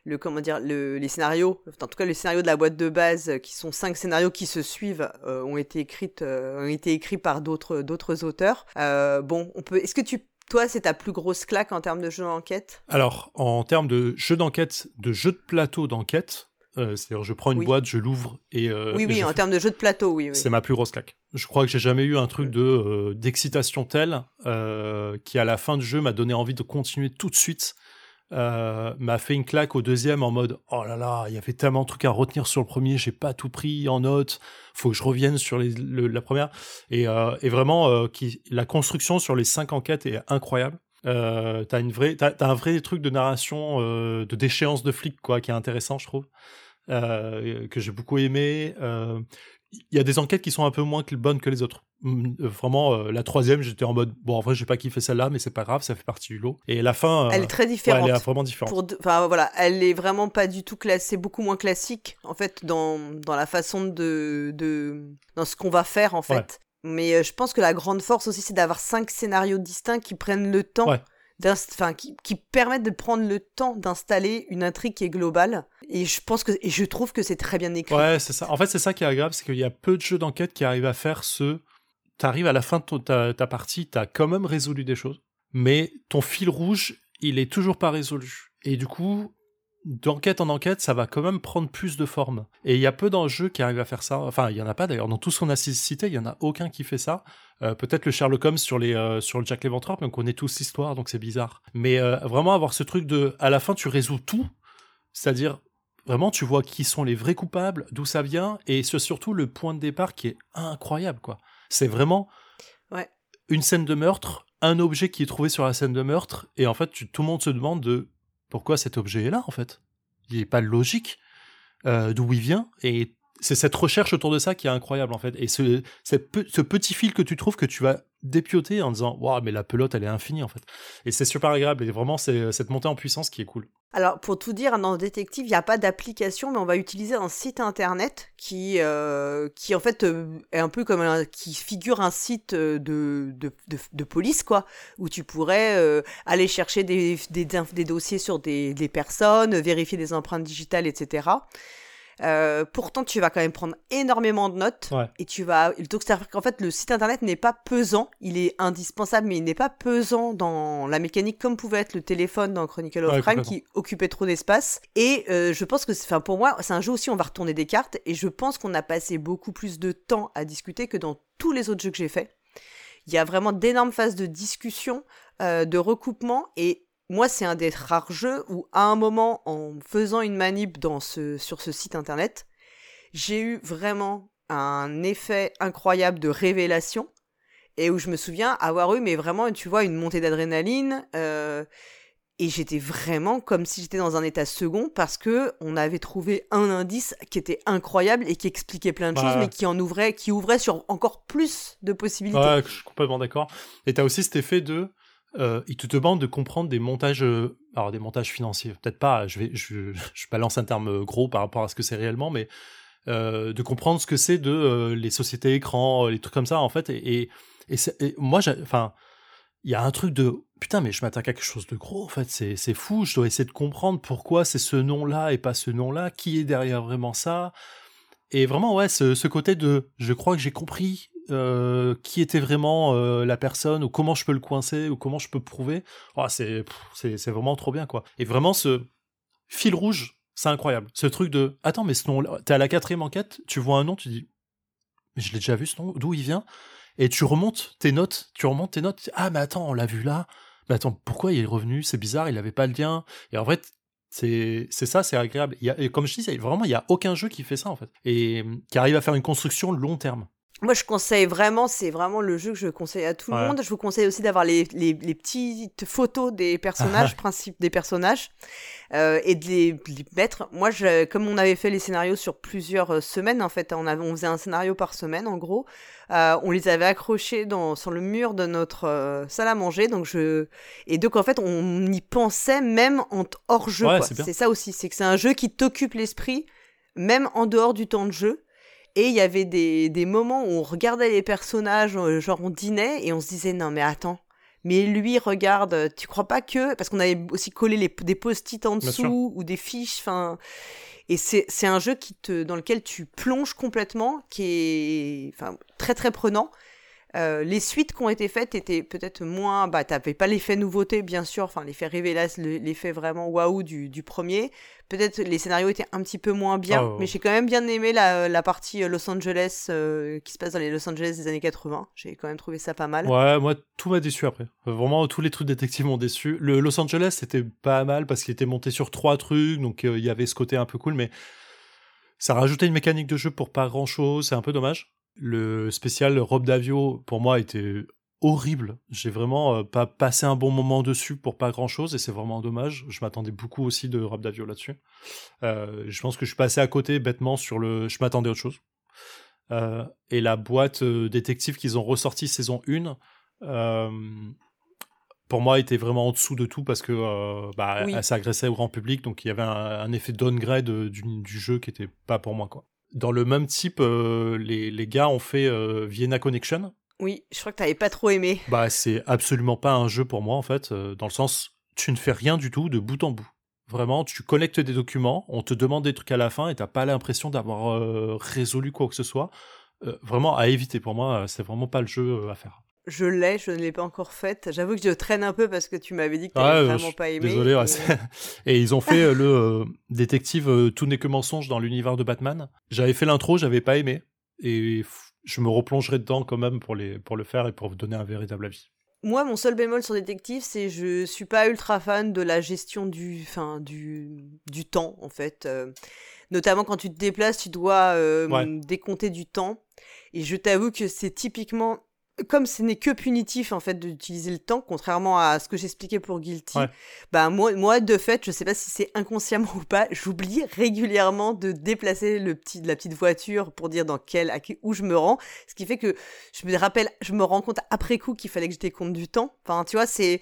le comment dire le, les scénarios en tout cas le scénario de la boîte de base qui sont cinq scénarios qui se suivent euh, ont été écrites euh, ont été écrits par d'autres d'autres auteurs euh, bon on peut est-ce que tu toi, c'est ta plus grosse claque en termes de jeu d'enquête? Alors, en termes de jeu d'enquête, de jeu de plateau d'enquête, c'est-à-dire je prends une boîte, je l'ouvre et... oui, oui, en termes de jeu de plateau, oui. oui. C'est ma plus grosse claque. Je crois que j'ai jamais eu un truc de d'excitation telle qui, à la fin du jeu, m'a donné envie de continuer tout de suite euh, m'a fait une claque au deuxième en mode oh là là, il y avait tellement de trucs à retenir sur le premier, j'ai pas tout pris en note, faut que je revienne sur la première. Et, euh, vraiment, euh, la construction sur les cinq enquêtes est incroyable. T'as une vraie, t'as, un vrai truc de narration, de déchéance de flic quoi, qui est intéressant, je trouve, que j'ai beaucoup aimé il y a des enquêtes qui sont un peu moins bonnes que les autres. Mm, euh, vraiment, euh, la troisième, j'étais en mode bon, en vrai, j'ai pas kiffé celle-là, mais c'est pas grave, ça fait partie du lot. Et la fin, euh, elle est très différente. elle est vraiment différente. Enfin voilà, elle est vraiment pas du tout classée, beaucoup moins classique en fait dans dans la façon de de dans ce qu'on va faire en fait. Mais je pense que la grande force aussi, c'est d'avoir cinq scénarios distincts qui prennent le temps qui, permettent de prendre le temps d'installer une intrigue qui est globale. Et je pense que et je trouve que c'est très bien écrit. Ouais, c'est ça. En fait, c'est ça qui est agréable, c'est qu'il y a peu de jeux d'enquête qui arrivent à faire ce. T'arrives à la fin de ta, ta partie, t'as quand même résolu des choses, mais ton fil rouge, il est toujours pas résolu. Et du coup, d'enquête en enquête, ça va quand même prendre plus de forme. Et il y a peu d'enjeux qui arrivent à faire ça. Enfin, il y en a pas d'ailleurs. Dans tout ce qu'on a cité, il y en a aucun qui fait ça. Euh, peut-être le Sherlock Holmes sur, les, euh, sur le Jack l'Éventreur, mais on connaît tous l'histoire, donc c'est bizarre. Mais euh, vraiment avoir ce truc de, à la fin, tu résous tout, c'est-à-dire vraiment tu vois qui sont les vrais coupables, d'où ça vient, et surtout le point de départ qui est incroyable, quoi. C'est vraiment ouais. une scène de meurtre, un objet qui est trouvé sur la scène de meurtre, et en fait, tu, tout le monde se demande de pourquoi cet objet est là, en fait? Il n'est pas logique d'où il vient, et c'est cette recherche autour de ça qui est incroyable en fait. Et ce, ce petit fil que tu trouves que tu vas dépioter en disant waouh mais la pelote elle est infinie en fait. Et c'est super agréable et vraiment c'est cette montée en puissance qui est cool. Alors pour tout dire dans Détective il n'y a pas d'application mais on va utiliser un site internet qui euh, qui en fait euh, est un peu comme un, qui figure un site euh, de, de, police quoi où tu pourrais aller chercher des, des, dossiers sur des personnes vérifier des empreintes digitales etc. Euh, pourtant, tu vas quand même prendre énormément de notes. Et tu vas. Donc, c'est-à-dire qu'en fait, le site internet n'est pas pesant. Il est indispensable, mais il n'est pas pesant dans la mécanique comme pouvait être le téléphone dans Chronicle of Crime qui occupait trop d'espace. Et euh, je pense que, enfin, pour moi, c'est un jeu aussi, on va retourner des cartes. Et je pense qu'on a passé beaucoup plus de temps à discuter que dans tous les autres jeux que j'ai faits. Il y a vraiment d'énormes phases de discussion, euh, de recoupement. Et moi, c'est un des rares jeux où, à un moment, en faisant une manip dans ce, sur ce site internet, j'ai eu vraiment un effet incroyable de révélation et où je me souviens avoir eu, mais vraiment, tu vois, une montée d'adrénaline. Euh, et j'étais vraiment comme si j'étais dans un état second parce que on avait trouvé un indice qui était incroyable et qui expliquait plein de choses, mais qui en ouvrait, qui ouvrait sur encore plus de possibilités. Ouais, je suis complètement d'accord. Et t'as aussi cet effet de euh, il te demande de comprendre des montages, euh, alors des montages financiers, peut-être pas, je, vais, je, je, balance un terme gros par rapport à ce que c'est réellement, mais euh, de comprendre ce que c'est de les sociétés écrans, les trucs comme ça, en fait. Et, moi, enfin, il y a un truc de putain, mais je m'attaque à quelque chose de gros, en fait, c'est fou, je dois essayer de comprendre pourquoi c'est ce nom-là et pas ce nom-là, qui est derrière vraiment ça. Et vraiment, ouais, ce côté de je crois que j'ai compris euh, qui était vraiment euh, la personne ou comment je peux le coincer ou comment je peux prouver. Oh, c'est c'est vraiment trop bien quoi. Et vraiment ce fil rouge, c'est incroyable. Ce truc de attends mais ce nom, t'es à la quatrième enquête, tu vois un nom, tu dis mais je l'ai déjà vu ce nom, d'où il vient? Et tu remontes tes notes, tu remontes tes notes. Ah mais attends, on l'a vu là. Mais attends, pourquoi il est revenu? C'est bizarre, il avait pas le lien. Et en fait, c'est ça, c'est agréable. Et comme je dis, vraiment, il y a aucun jeu qui fait ça en fait et qui arrive à faire une construction long terme. Moi, je conseille vraiment, c'est vraiment le jeu que je conseille à tout le monde. Je vous conseille aussi d'avoir les, les, les, petites photos des personnages, principes des personnages, euh, et de les, mettre. Moi, je, comme on avait fait les scénarios sur plusieurs euh, semaines, en fait, on, avait, on faisait un scénario par semaine, en gros. Euh, on les avait accrochés dans, sur le mur de notre euh, salle à manger. Donc je et donc en fait, on y pensait même en hors jeu. c'est ça aussi, c'est que c'est un jeu qui t'occupe l'esprit, même en dehors du temps de jeu. Et il y avait des, des moments où on regardait les personnages, euh, genre on dînait et on se disait non mais attends, mais lui regarde, tu crois pas que parce qu'on avait aussi collé les, des post-it en dessous ou des fiches, enfin et c'est c'est un jeu qui te dans lequel tu plonges complètement, qui est enfin très très prenant euh, les suites qui ont été faites étaient peut-être moins. Bah, t'avais pas l'effet nouveauté, bien sûr, enfin, l'effet révélation, l'effet vraiment waouh du, du premier. Peut-être les scénarios étaient un petit peu moins bien, oh. mais j'ai quand même bien aimé la, la partie euh, Los Angeles euh, qui se passe dans les Los Angeles des années 80. J'ai quand même trouvé ça pas mal. Ouais, moi, tout m'a déçu après. Vraiment, tous les trucs détectives m'ont déçu. Le Los Angeles, c'était pas mal parce qu'il était monté sur trois trucs, donc il y avait ce côté un peu cool, mais ça rajoutait une mécanique de jeu pour pas grand chose, c'est un peu dommage. Le spécial Rob Davio, pour moi, était horrible. J'ai vraiment euh, pas passé un bon moment dessus pour pas grand chose et c'est vraiment dommage. Je m'attendais beaucoup aussi de Rob Davio là-dessus. Euh, je pense que je suis passé à côté bêtement sur le. Je m'attendais à autre chose. Euh, et la boîte détective qu'ils ont ressorti saison 1, pour moi, était vraiment en dessous de tout parce que bah, elle s'agressait au grand public, donc il y avait un, un effet downgrade du, du jeu qui était pas pour moi quoi. Dans le même type, les, les, gars ont fait Vienna Connection. Oui, je crois que t'avais pas trop aimé. Bah, c'est absolument pas un jeu pour moi, en fait, euh, dans le sens, tu ne fais rien du tout de bout en bout. Vraiment, tu connectes des documents, on te demande des trucs à la fin et t'as pas l'impression d'avoir euh, résolu quoi que ce soit. Euh, vraiment, à éviter pour moi, c'est vraiment pas le jeu à faire. Je l'ai, je ne l'ai pas encore faite. J'avoue que je traîne un peu parce que tu m'avais dit que tu n'avais vraiment pas aimé. Désolé, et... et... ils ont fait le détective Tout n'est que mensonge dans l'univers de Batman. J'avais fait l'intro, j'avais pas aimé. Et je me replongerai dedans quand même pour, les, pour le faire et pour vous donner un véritable avis. Moi, mon seul bémol sur Détective, c'est je suis pas ultra fan de la gestion du, fin, du, du temps, en fait. Euh, notamment quand tu te déplaces, tu dois euh, décompter du temps. Et je t'avoue que c'est typiquement comme ce n'est que punitif en fait d'utiliser le temps, contrairement à ce que j'expliquais pour Guilty, bah moi, moi de fait, je sais pas si c'est inconsciemment ou pas, j'oublie régulièrement de déplacer le petit, la petite voiture pour dire dans quel, à où je me rends, ce qui fait que je me rappelle, je me rends compte après coup qu'il fallait que je décompte du temps. Enfin, tu vois, c'est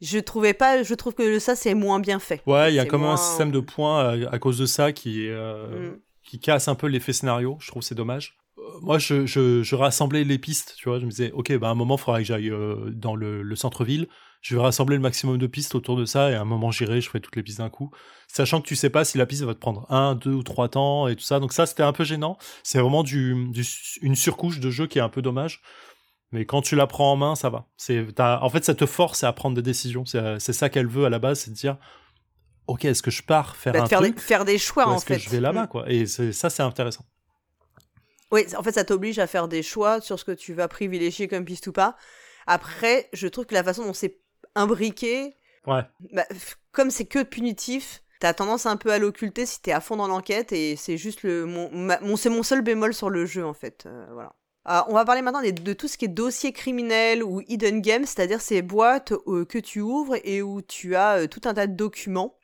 je trouvais pas je trouve que ça c'est moins bien fait. Ouais il y a comme un système de points à, cause de ça qui euh, mm. qui casse un peu l'effet scénario. Je trouve c'est dommage moi, je, je, rassemblais les pistes, tu vois. Je me disais, ok, bah, à un moment, il faudra que j'aille euh, dans le, centre-ville. Je vais rassembler le maximum de pistes autour de ça, et à un moment, j'irai, je ferai toutes les pistes d'un coup. Sachant que tu sais pas si la piste va te prendre un, deux ou trois temps, et tout ça. Donc, ça, c'était un peu gênant. C'est vraiment du, une surcouche de jeu qui est un peu dommage. Mais quand tu la prends en main, ça va. En fait, ça te force à prendre des décisions. C'est, ça qu'elle veut à la base, c'est de dire, ok, est-ce que je pars faire bah, un faire truc, des, faire des choix en est-ce que je vais là-bas, mm. quoi. Et ça, c'est intéressant. Oui, en fait, ça t'oblige à faire des choix sur ce que tu vas privilégier comme piste ou pas. Après, je trouve que la façon dont c'est imbriqué, ouais. Bah, comme c'est que punitif, t'as tendance un peu à l'occulter si t'es à fond dans l'enquête et c'est juste le mon, c'est mon seul bémol sur le jeu en fait. Euh, voilà. Ah, on va parler maintenant de, tout ce qui est dossier criminel ou hidden game, c'est-à-dire ces boîtes euh, que tu ouvres et où tu as euh, tout un tas de documents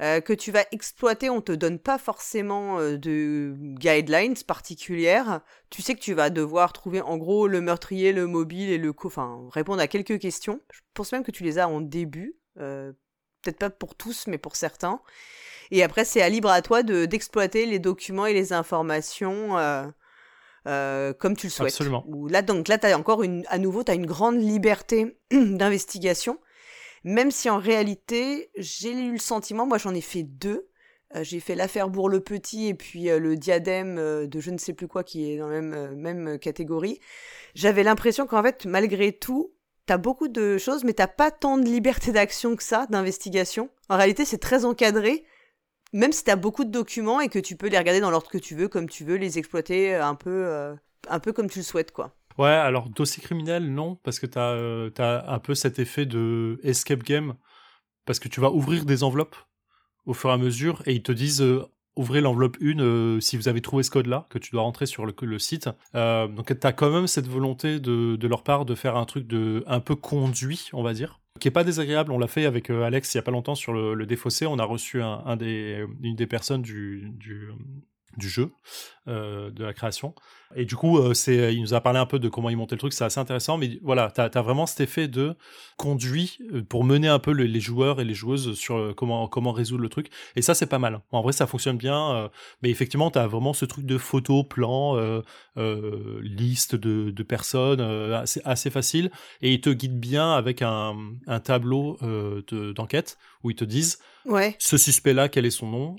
euh, que tu vas exploiter, on te donne pas forcément euh, de guidelines particulières. Tu sais que tu vas devoir trouver en gros le meurtrier, le mobile et le co, enfin répondre à quelques questions. Je pense même que tu les as en début, euh, peut-être pas pour tous, mais pour certains. Et après, c'est à libre à toi de d'exploiter les documents et les informations. comme tu le souhaites. Absolument. là, donc là, as encore une, à nouveau, tu as une grande liberté d'investigation. Même si en réalité, j'ai eu le sentiment, moi j'en ai fait deux. Euh, j'ai fait l'affaire Bourg-le-Petit et puis euh, le diadème euh, de je ne sais plus quoi qui est dans la même, même catégorie. J'avais l'impression qu'en fait, malgré tout, t'as beaucoup de choses, mais t'as pas tant de liberté d'action que ça, d'investigation. En réalité, c'est très encadré, même si t'as beaucoup de documents et que tu peux les regarder dans l'ordre que tu veux, comme tu veux, les exploiter un peu, un peu comme tu le souhaites, quoi. Ouais, alors dossier criminel, non, parce que tu as, euh, un peu cet effet de escape game, parce que tu vas ouvrir des enveloppes au fur et à mesure, et ils te disent euh, ouvrez l'enveloppe 1 euh, si vous avez trouvé ce code-là, que tu dois rentrer sur le, le site. donc tu as quand même cette volonté de, de, leur part de faire un truc de un peu conduit, on va dire, qui est pas désagréable. On l'a fait avec Alex il y a pas longtemps sur le, le défaussé. On a reçu un des, une des personnes du, du, du jeu, euh, de la création. Et du coup, euh, c'est, il nous a parlé un peu de comment il montait le truc, c'est assez intéressant, mais voilà, tu as, vraiment cet effet de conduit euh, pour mener un peu les joueurs et les joueuses sur comment, comment résoudre le truc. Et ça, c'est pas mal. En vrai, ça fonctionne bien, mais effectivement, tu as vraiment ce truc de photo, plan, liste de, de personnes, assez, assez, facile, et ils te guident bien avec un, un tableau d'enquête où ils te disent ouais. ce suspect-là, quel est son nom?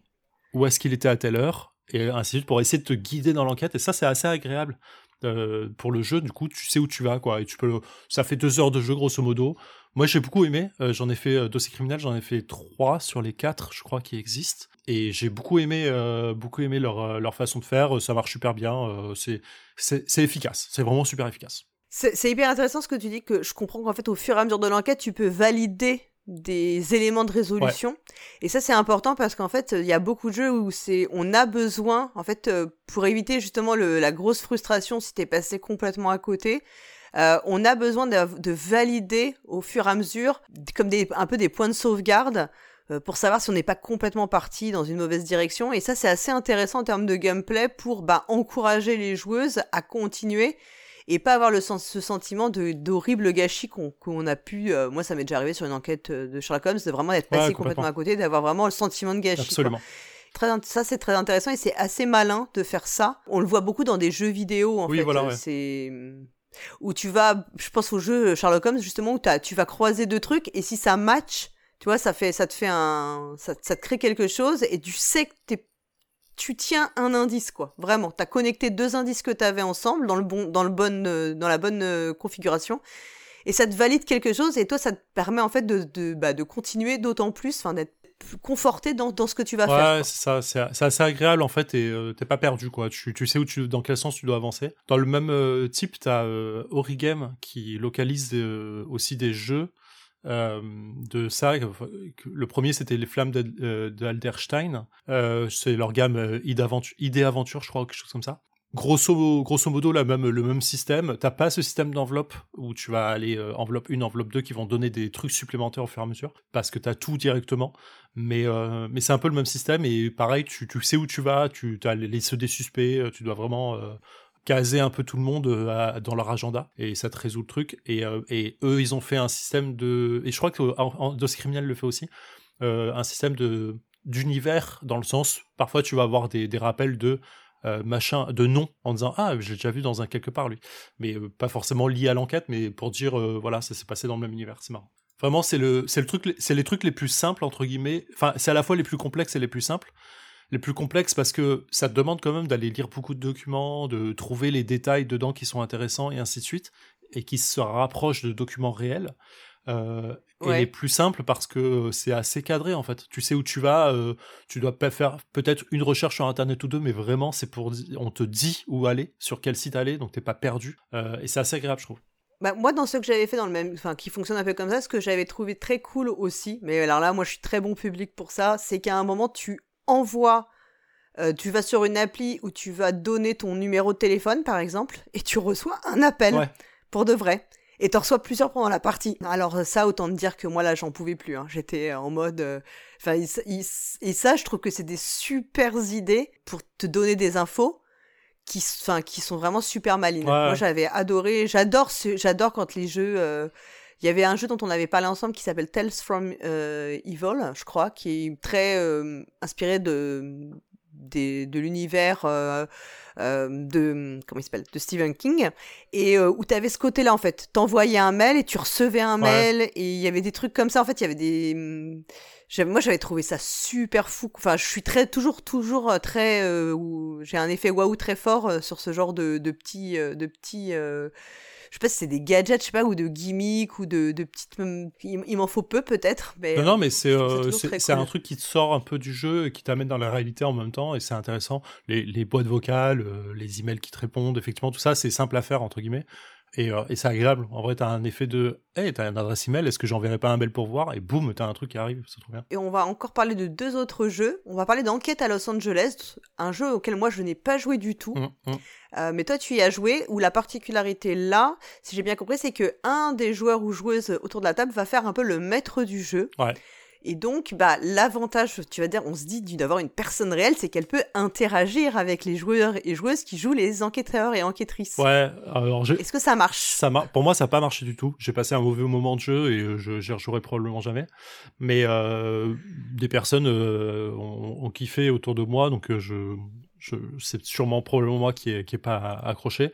Où est-ce qu'il était à telle heure? Et ainsi de suite pour essayer de te guider dans l'enquête. Et ça, c'est assez agréable euh, pour le jeu. Du coup, tu sais où tu vas, quoi. Et tu peux. Ça fait deux heures de jeu, grosso modo. Moi, j'ai beaucoup aimé. Euh, j'en ai fait euh, dossier criminel, j'en ai fait trois sur les quatre, je crois, qui existent. Et j'ai beaucoup aimé, beaucoup aimé leur, leur façon de faire. Ça marche super bien. c'est c'est efficace. C'est vraiment super efficace. C'est hyper intéressant ce que tu dis, que je comprends qu'en fait, au fur et à mesure de l'enquête, tu peux valider des éléments de résolution. Et ça, c'est important parce qu'en fait, il y a beaucoup de jeux où c'est, on a besoin, en fait, euh, pour éviter justement le, la grosse frustration si t'es passé complètement à côté, euh, on a besoin de, de, valider au fur et à mesure, comme des, un peu des points de sauvegarde, euh, pour savoir si on n'est pas complètement parti dans une mauvaise direction. Et ça, c'est assez intéressant en termes de gameplay pour bah, encourager les joueuses à continuer et pas avoir le sens, ce sentiment de d'horrible gâchis qu'on a pu. Euh, moi, ça m'est déjà arrivé sur une enquête euh, de Sherlock Holmes, de vraiment être passé complètement. à côté, d'avoir vraiment le sentiment de gâchis. Absolument. Très, ça, c'est très intéressant et c'est assez malin de faire ça. On le voit beaucoup dans des jeux vidéo, en oui, fait. Voilà, C'est où tu vas, je pense au jeu Sherlock Holmes justement où tu vas croiser deux trucs et si ça match, tu vois, ça fait, ça te fait un, ça, ça te crée quelque chose et tu sais que t'es tu tiens un indice, quoi. Vraiment, tu as connecté deux indices que tu avais ensemble dans, le bon, dans, le bon, euh, dans la bonne euh, configuration. Et ça te valide quelque chose et toi, ça te permet en fait de, de, bah, de continuer d'autant plus, enfin d'être conforté dans, dans, ce que tu vas faire. Ouais, c'est ça, c'est assez agréable en fait et euh, t'es pas perdu quoi. Tu, tu, sais où tu, dans quel sens tu dois avancer. Dans le même type, t'as euh, Origame qui localise aussi des jeux euh, de ça. Le premier, c'était les flammes d'Alderstein. De, euh, c'est leur gamme euh, Idée Aventure, je crois, quelque chose comme ça. Grosso, grosso modo, la même, le même système. T'as pas ce système d'enveloppe où tu vas aller enveloppe 1, enveloppe 2 qui vont donner des trucs supplémentaires au fur et à mesure parce que t'as tout directement. Mais, mais c'est un peu le même système et pareil, tu, tu sais où tu vas, tu as les listes des suspects, tu dois vraiment caser un peu tout le monde euh, dans leur agenda et ça te résout le truc. Et, euh, et, eux, ils ont fait un système de. Et je crois que Dos Criminal le fait aussi. Euh, un système de d'univers dans le sens parfois tu vas avoir des, des rappels de machin de nom en disant ah j'ai déjà vu dans un quelque part lui mais pas forcément lié à l'enquête mais pour dire voilà ça s'est passé dans le même univers c'est marrant vraiment c'est le c'est le truc c'est les trucs les plus simples entre guillemets enfin c'est à la fois les plus complexes et les plus simples les plus complexes parce que ça te demande quand même d'aller lire beaucoup de documents, de trouver les détails dedans qui sont intéressants et ainsi de suite, et qui se rapprochent de documents réels. Euh, et les plus simples parce que c'est assez cadré en fait. Tu sais où tu vas, euh, tu dois pas faire peut-être une recherche sur internet ou deux, mais vraiment c'est pour on te dit où aller, sur quel site aller, donc t'es pas perdu. Euh, et c'est assez agréable je trouve. Bah, moi, dans ce que j'avais fait dans le même, enfin, qui fonctionne un peu comme ça, ce que j'avais trouvé très cool aussi, mais alors là, moi, je suis très bon public pour ça, c'est qu'à un moment, tu envoie, euh, tu vas sur une appli où tu vas donner ton numéro de téléphone, par exemple, et tu reçois un appel pour de vrai. Et tu reçois plusieurs pendant la partie. Alors ça, autant te dire que moi là, j'en pouvais plus. Hein. J'étais en mode. Euh, enfin, et ça, je trouve que c'est des super idées pour te donner des infos qui, qui sont vraiment super malines. Moi, j'avais adoré. J'adore, j'adore quand les jeux. Euh, il y avait un jeu dont on avait parlé ensemble qui s'appelle Tales from euh, Evil, je crois, qui est très euh, inspiré de, de l'univers euh, de comment il s'appelle de Stephen King et où tu avais ce côté-là en fait. T'envoyais un mail et tu recevais un mail et il y avait des trucs comme ça. En fait, il y avait des moi j'avais trouvé ça super fou. Enfin, je suis très toujours toujours très j'ai un effet waouh très fort sur ce genre de, de petits de petits je sais pas si c'est des gadgets, je sais pas, ou de gimmicks, ou de, de petites. Il, m'en faut peu peut-être. Mais non, non, mais c'est euh, c'est un truc qui te sort un peu du jeu et qui t'amène dans la réalité en même temps, et c'est intéressant. Les, les boîtes vocales, euh, les emails qui te répondent, effectivement, tout ça, c'est simple à faire, entre guillemets. Et, euh, et c'est agréable. En vrai, t'as un effet de Hey, t'as une adresse email, est-ce que j'enverrai pas un mail pour voir? Et boum, t'as un truc qui arrive, c'est trop bien. Et on va encore parler de deux autres jeux. On va parler d'Enquête à Los Angeles, un jeu auquel moi je n'ai pas joué du tout. Mmh, mmh. Euh, mais toi, tu y as joué, où la particularité là, si j'ai bien compris, c'est que un des joueurs ou joueuses autour de la table va faire un peu le maître du jeu. Ouais. Et donc, bah, l'avantage, tu vas dire, on se dit d'avoir une personne réelle, c'est qu'elle peut interagir avec les joueurs et joueuses qui jouent les enquêteurs et enquêtrices. Ouais, alors Est-ce que ça marche? Ça Pour moi, ça n'a pas marché du tout. J'ai passé un mauvais moment de jeu et euh, je n'y rejouerai probablement jamais. Mais euh, des personnes euh, ont, kiffé autour de moi, donc je, je, c'est sûrement probablement moi qui n'ai qui est pas accroché.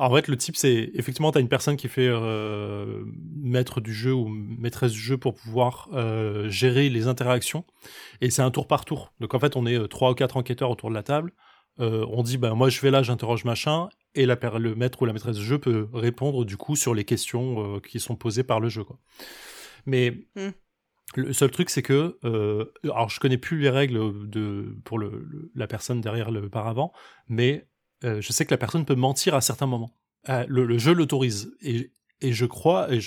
En fait, le type, c'est effectivement, tu as une personne qui fait euh, maître du jeu ou maîtresse du jeu pour pouvoir euh, gérer les interactions. Et c'est un tour par tour. Donc en fait, on est euh, trois ou quatre enquêteurs autour de la table. on dit, ben moi je vais là, j'interroge machin. Et la, le maître ou la maîtresse du jeu peut répondre du coup sur les questions qui sont posées par le jeu. Quoi. Mais. Hmm. Le seul truc, c'est que, alors je connais plus les règles de, pour le, la personne derrière le paravent, mais euh, je sais que la personne peut mentir à certains moments. Euh, le, jeu l'autorise. Et, et, je crois, et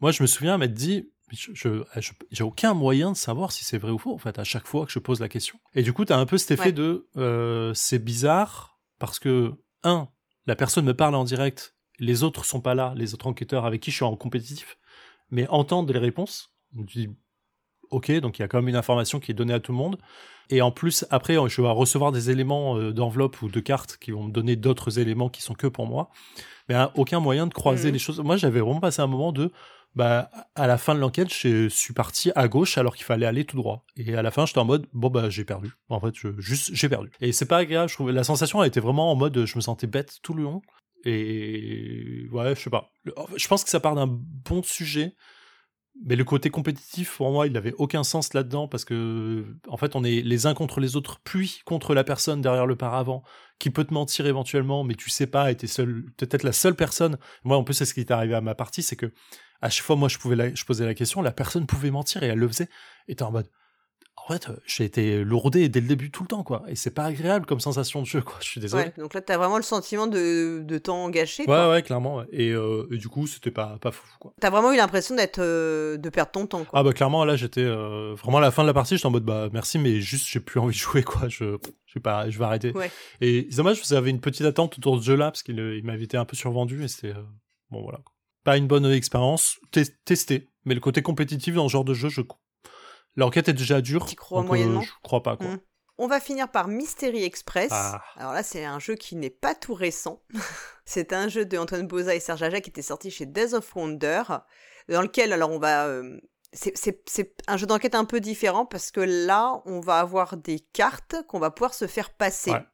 moi je me souviens m'être dit, je, j'ai aucun moyen de savoir si c'est vrai ou faux, en fait, à chaque fois que je pose la question. Et du coup, tu as un peu cet effet de, euh, c'est bizarre, parce que, un, la personne me parle en direct, les autres sont pas là, les autres enquêteurs avec qui je suis en compétitif, mais entendent les réponses. On dit, ok, donc il y a quand même une information qui est donnée à tout le monde. Et en plus, après, je vais recevoir des éléments euh, d'enveloppe ou de cartes qui vont me donner d'autres éléments qui sont que pour moi. Mais aucun moyen de croiser mmh. les choses. Moi, j'avais vraiment passé un moment de, bah, à la fin de l'enquête, je suis parti à gauche alors qu'il fallait aller tout droit. Et à la fin, j'étais en mode, bon, bah, j'ai perdu. En fait, je, juste, j'ai perdu. Et c'est pas agréable, je trouve. La sensation a été vraiment en mode, je me sentais bête tout le long. Et ouais, je sais pas. Je pense que ça part d'un bon sujet, mais le côté compétitif, pour moi, il n'avait aucun sens là-dedans parce que, en fait, on est les uns contre les autres, puis contre la personne derrière le paravent qui peut te mentir éventuellement, mais tu sais pas, et t'es seul, peut-être la seule personne. Moi, en plus, c'est ce qui est arrivé à ma partie, c'est que à chaque fois, moi, je pouvais, je posais la question, la personne pouvait mentir et elle le faisait. Et t'es en mode, en fait, j'ai été lourdé dès le début tout le temps, quoi. Et c'est pas agréable comme sensation de jeu, quoi. Je suis désolé. Ouais, donc là, t'as vraiment le sentiment de, de temps gâché. Ouais, ouais, clairement. Et, euh, et, du coup, c'était pas, pas fou, quoi. T'as vraiment eu l'impression d'être, euh, de perdre ton temps, quoi. Ah, bah, clairement, là, j'étais, euh, vraiment à la fin de la partie, j'étais en mode, bah, merci, mais juste, j'ai plus envie de jouer, quoi. Je, je, pas, je vais arrêter. Ouais. Et c'est dommage, vous avez une petite attente autour de ce jeu-là, parce qu'il il m'avait été un peu survendu, et c'était, bon, voilà. Pas une bonne expérience. Testé. Mais le côté compétitif dans ce genre de jeu, je L'enquête est déjà dure. Tu crois donc, moyennement Je crois pas, quoi. Mmh. On va finir par Mystery Express. Ah. Alors là, c'est un jeu qui n'est pas tout récent. c'est un jeu de Antoine Boza et Serge Aja qui était sorti chez Days of Wonder, dans lequel, alors, on va. Euh, c'est un jeu d'enquête un peu différent parce que là, on va avoir des cartes qu'on va pouvoir se faire passer. Ouais.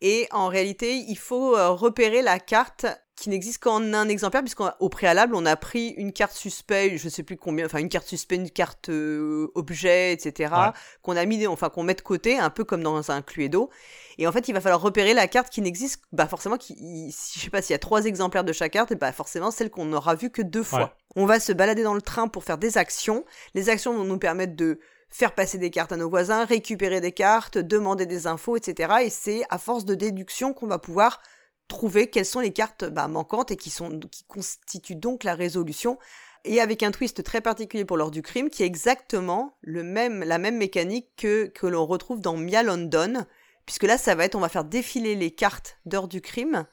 Et en réalité, il faut euh, repérer la carte qui n'existe qu'en un exemplaire, puisqu'au préalable, on a pris une carte suspect, je sais plus combien, enfin une carte suspect, une carte euh, objet, etc., Ouais. qu'on a mis, enfin qu'on met de côté, un peu comme dans un Cluedo. Et en fait, il va falloir repérer la carte qui n'existe, bah forcément, qui, il- si- je sais pas s'il y a trois exemplaires de chaque carte, et bah forcément celle qu'on n'aura vue que deux fois. Ouais. On va se balader dans le train pour faire des actions. Les actions vont nous permettre de faire passer des cartes à nos voisins, récupérer des cartes, demander des infos, etc. Et c'est à force de déduction qu'on va pouvoir trouver quelles sont les cartes bah, manquantes et qui, sont, qui constituent donc la résolution. Et avec un twist très particulier pour l'heure du crime, qui est exactement le même, la même mécanique que, que l'on retrouve dans Mia London, puisque là, ça va être, on va faire défiler les cartes d'heure du crime,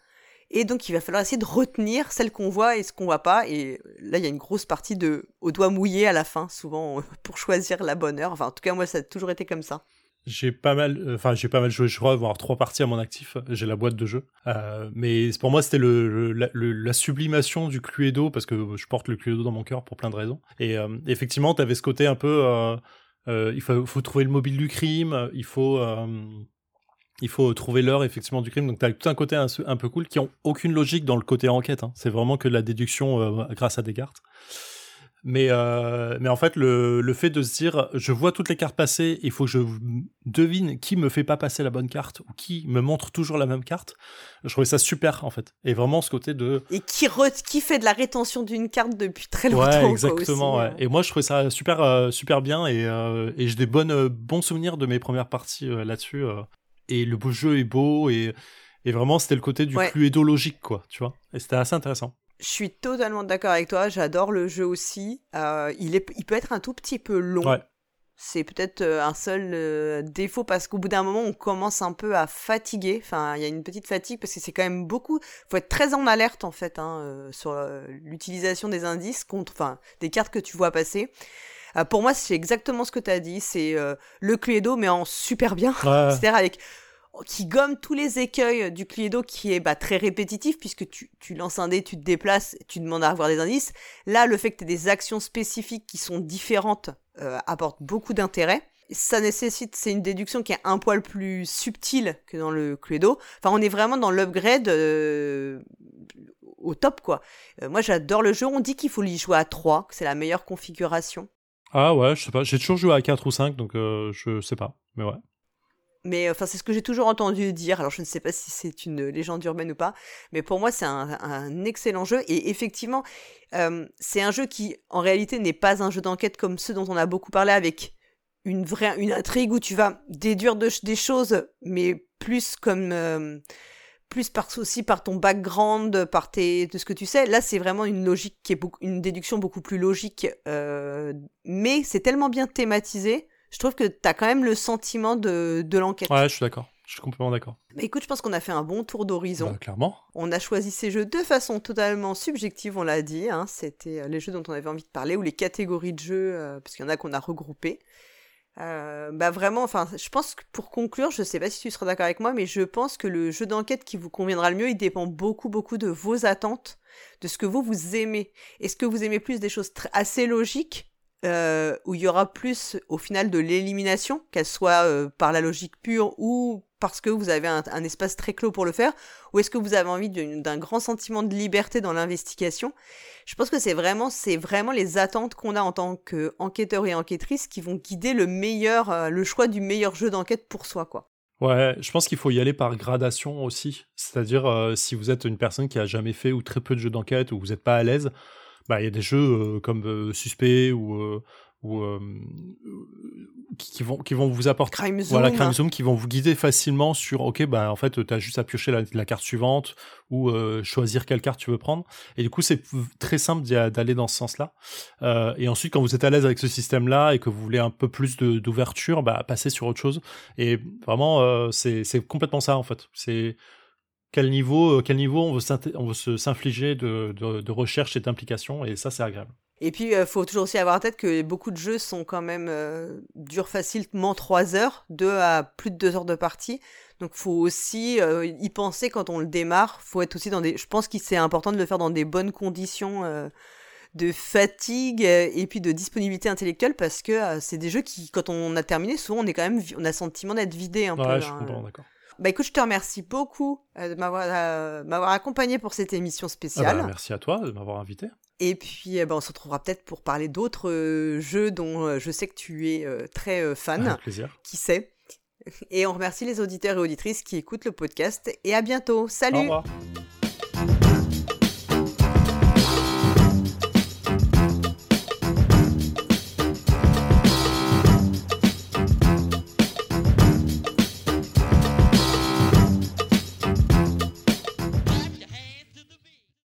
et donc il va falloir essayer de retenir celles qu'on voit et ce qu'on voit pas. Et là, il y a une grosse partie de au doigt mouillé à la fin, souvent pour choisir la bonne heure. Enfin, en tout cas, moi, ça a toujours été comme ça. J'ai pas mal, euh, enfin j'ai pas mal joué, je crois avoir trois parties à mon actif. J'ai la boîte de jeu, Euh, mais pour moi c'était le, la, le- la sublimation du Cluedo parce que je porte le Cluedo dans mon cœur pour plein de raisons. Et euh, effectivement, t'avais ce côté un peu, euh, il faut, trouver le mobile du crime, il faut, il faut trouver l'heure effectivement du crime. Donc t'as tout un côté un, un peu cool qui ont aucune logique dans le côté enquête. hein. C'est vraiment que de la déduction euh, grâce à des cartes. Mais, euh, mais en fait, le, le fait de se dire, je vois toutes les cartes passer, il faut que je devine qui me fait pas passer la bonne carte ou qui me montre toujours la même carte, je trouvais ça super en fait. Et vraiment ce côté de... Et qui, re- qui fait de la rétention d'une carte depuis très longtemps. Ouais, quoi, exactement. aussi, ouais. hein. Et moi, je trouvais ça super, euh, super bien et, euh, et j'ai des bonnes, euh, bons souvenirs de mes premières parties euh, là-dessus. Et le beau jeu est beau et, et vraiment, c'était le côté du Ouais. Cluedo logique, quoi, tu vois. Et c'était assez intéressant. Je suis totalement d'accord avec toi. J'adore le jeu aussi. Euh, il, est, il peut être un tout petit peu long. Ouais. C'est peut-être euh, un seul euh, défaut parce qu'au bout d'un moment, on commence un peu à fatiguer. Enfin, il y a une petite fatigue parce que c'est quand même beaucoup. faut être très en alerte en fait hein, euh, sur l'utilisation des indices contre, enfin, des cartes que tu vois passer. Euh, pour moi, c'est exactement ce que tu as dit. C'est euh, le Cluedo, mais en super bien. Ouais. C'est-à-dire avec qui gomme tous les écueils du Cluedo qui est bah, très répétitif puisque tu, tu lances un dé, tu te déplaces, tu demandes à avoir des indices. Là, le fait que tu des actions spécifiques qui sont différentes euh, apporte beaucoup d'intérêt. Ça nécessite, c'est une déduction qui est un poil plus subtile que dans le Cluedo. Enfin, on est vraiment dans l'upgrade euh, au top, quoi. Euh, moi, j'adore le jeu. On dit qu'il faut y jouer à 3, que c'est la meilleure configuration. Ah ouais, je sais pas. J'ai toujours joué à 4 ou 5, donc euh, je sais pas. Mais ouais. Mais enfin, c'est ce que j'ai toujours entendu dire. Alors, je ne sais pas si c'est une légende urbaine ou pas, mais pour moi, c'est un, un excellent jeu. Et effectivement, euh, c'est un jeu qui, en réalité, n'est pas un jeu d'enquête comme ceux dont on a beaucoup parlé, avec une vraie une intrigue où tu vas déduire de- des choses, mais plus comme euh, plus par aussi par ton background, par tes de ce que tu sais. Là, c'est vraiment une logique qui est beaucoup, une déduction beaucoup plus logique, euh, mais c'est tellement bien thématisé. Je trouve que tu as quand même le sentiment de, de l'enquête. Ouais, je suis d'accord. Je suis complètement d'accord. Bah, écoute, je pense qu'on a fait un bon tour d'horizon. Bah, clairement. On a choisi ces jeux de façon totalement subjective, on l'a dit. hein. C'était euh, les jeux dont on avait envie de parler ou les catégories de jeux, euh, parce qu'il y en a qu'on a regroupés. Euh, bah vraiment, enfin, je pense que pour conclure, je sais pas si tu seras d'accord avec moi, mais je pense que le jeu d'enquête qui vous conviendra le mieux, il dépend beaucoup, beaucoup de vos attentes, de ce que vous vous aimez. Est-ce que vous aimez plus des choses assez logiques, euh, où il y aura plus au final de l'élimination, qu'elle soit euh, par la logique pure ou parce que vous avez un, espace très clos pour le faire ou est-ce que vous avez envie d'un grand sentiment de liberté dans l'investigation? Je pense que c'est vraiment, les attentes qu'on a en tant qu'enquêteur et enquêtrice qui vont guider le meilleur, euh, le choix du meilleur jeu d'enquête pour soi, quoi. Ouais, je pense qu'il faut y aller par gradation aussi. C'est-à-dire, si vous êtes une personne qui a jamais fait ou très peu de jeux d'enquête ou vous n'êtes pas à l'aise, bah il y a des jeux comme Suspect ou ou euh, qui, vont qui vont vous apporter Crime Zoom. voilà Crime Zoom qui vont vous guider facilement sur ok bah en fait tu as juste à piocher la, carte suivante ou euh, choisir quelle carte tu veux prendre. Et du coup c'est très simple d'aller dans ce sens là euh, et ensuite quand vous êtes à l'aise avec ce système là et que vous voulez un peu plus d'ouverture bah passer sur autre chose. Et vraiment c'est complètement ça en fait. C'est quel niveau, quel niveau on veut, on veut s'infliger de, de, de, recherche et d'implication, et ça, c'est agréable. Et puis, il euh, faut toujours aussi avoir en tête que beaucoup de jeux sont quand même euh, durent facilement 3 heures, 2 à plus de 2 heures de partie. Donc, faut aussi euh, y penser quand on le démarre. Faut être aussi dans des. Je pense que c'est important de le faire dans des bonnes conditions de fatigue et puis de disponibilité intellectuelle parce que c'est des jeux qui, quand on a terminé, souvent on est quand même, on a le sentiment d'être vidé un ouais, peu. Je hein, comprends, d'accord. Bah écoute, je te remercie beaucoup de m'avoir accompagné pour cette émission spéciale. Ah bah, merci à toi de m'avoir invité. Et puis, eh ben, on se retrouvera peut-être pour parler d'autres euh, jeux dont euh, je sais que tu es euh, très fan. Avec plaisir. Qui sait? Et on remercie les auditeurs et auditrices qui écoutent le podcast. Et à bientôt. Salut Au revoir.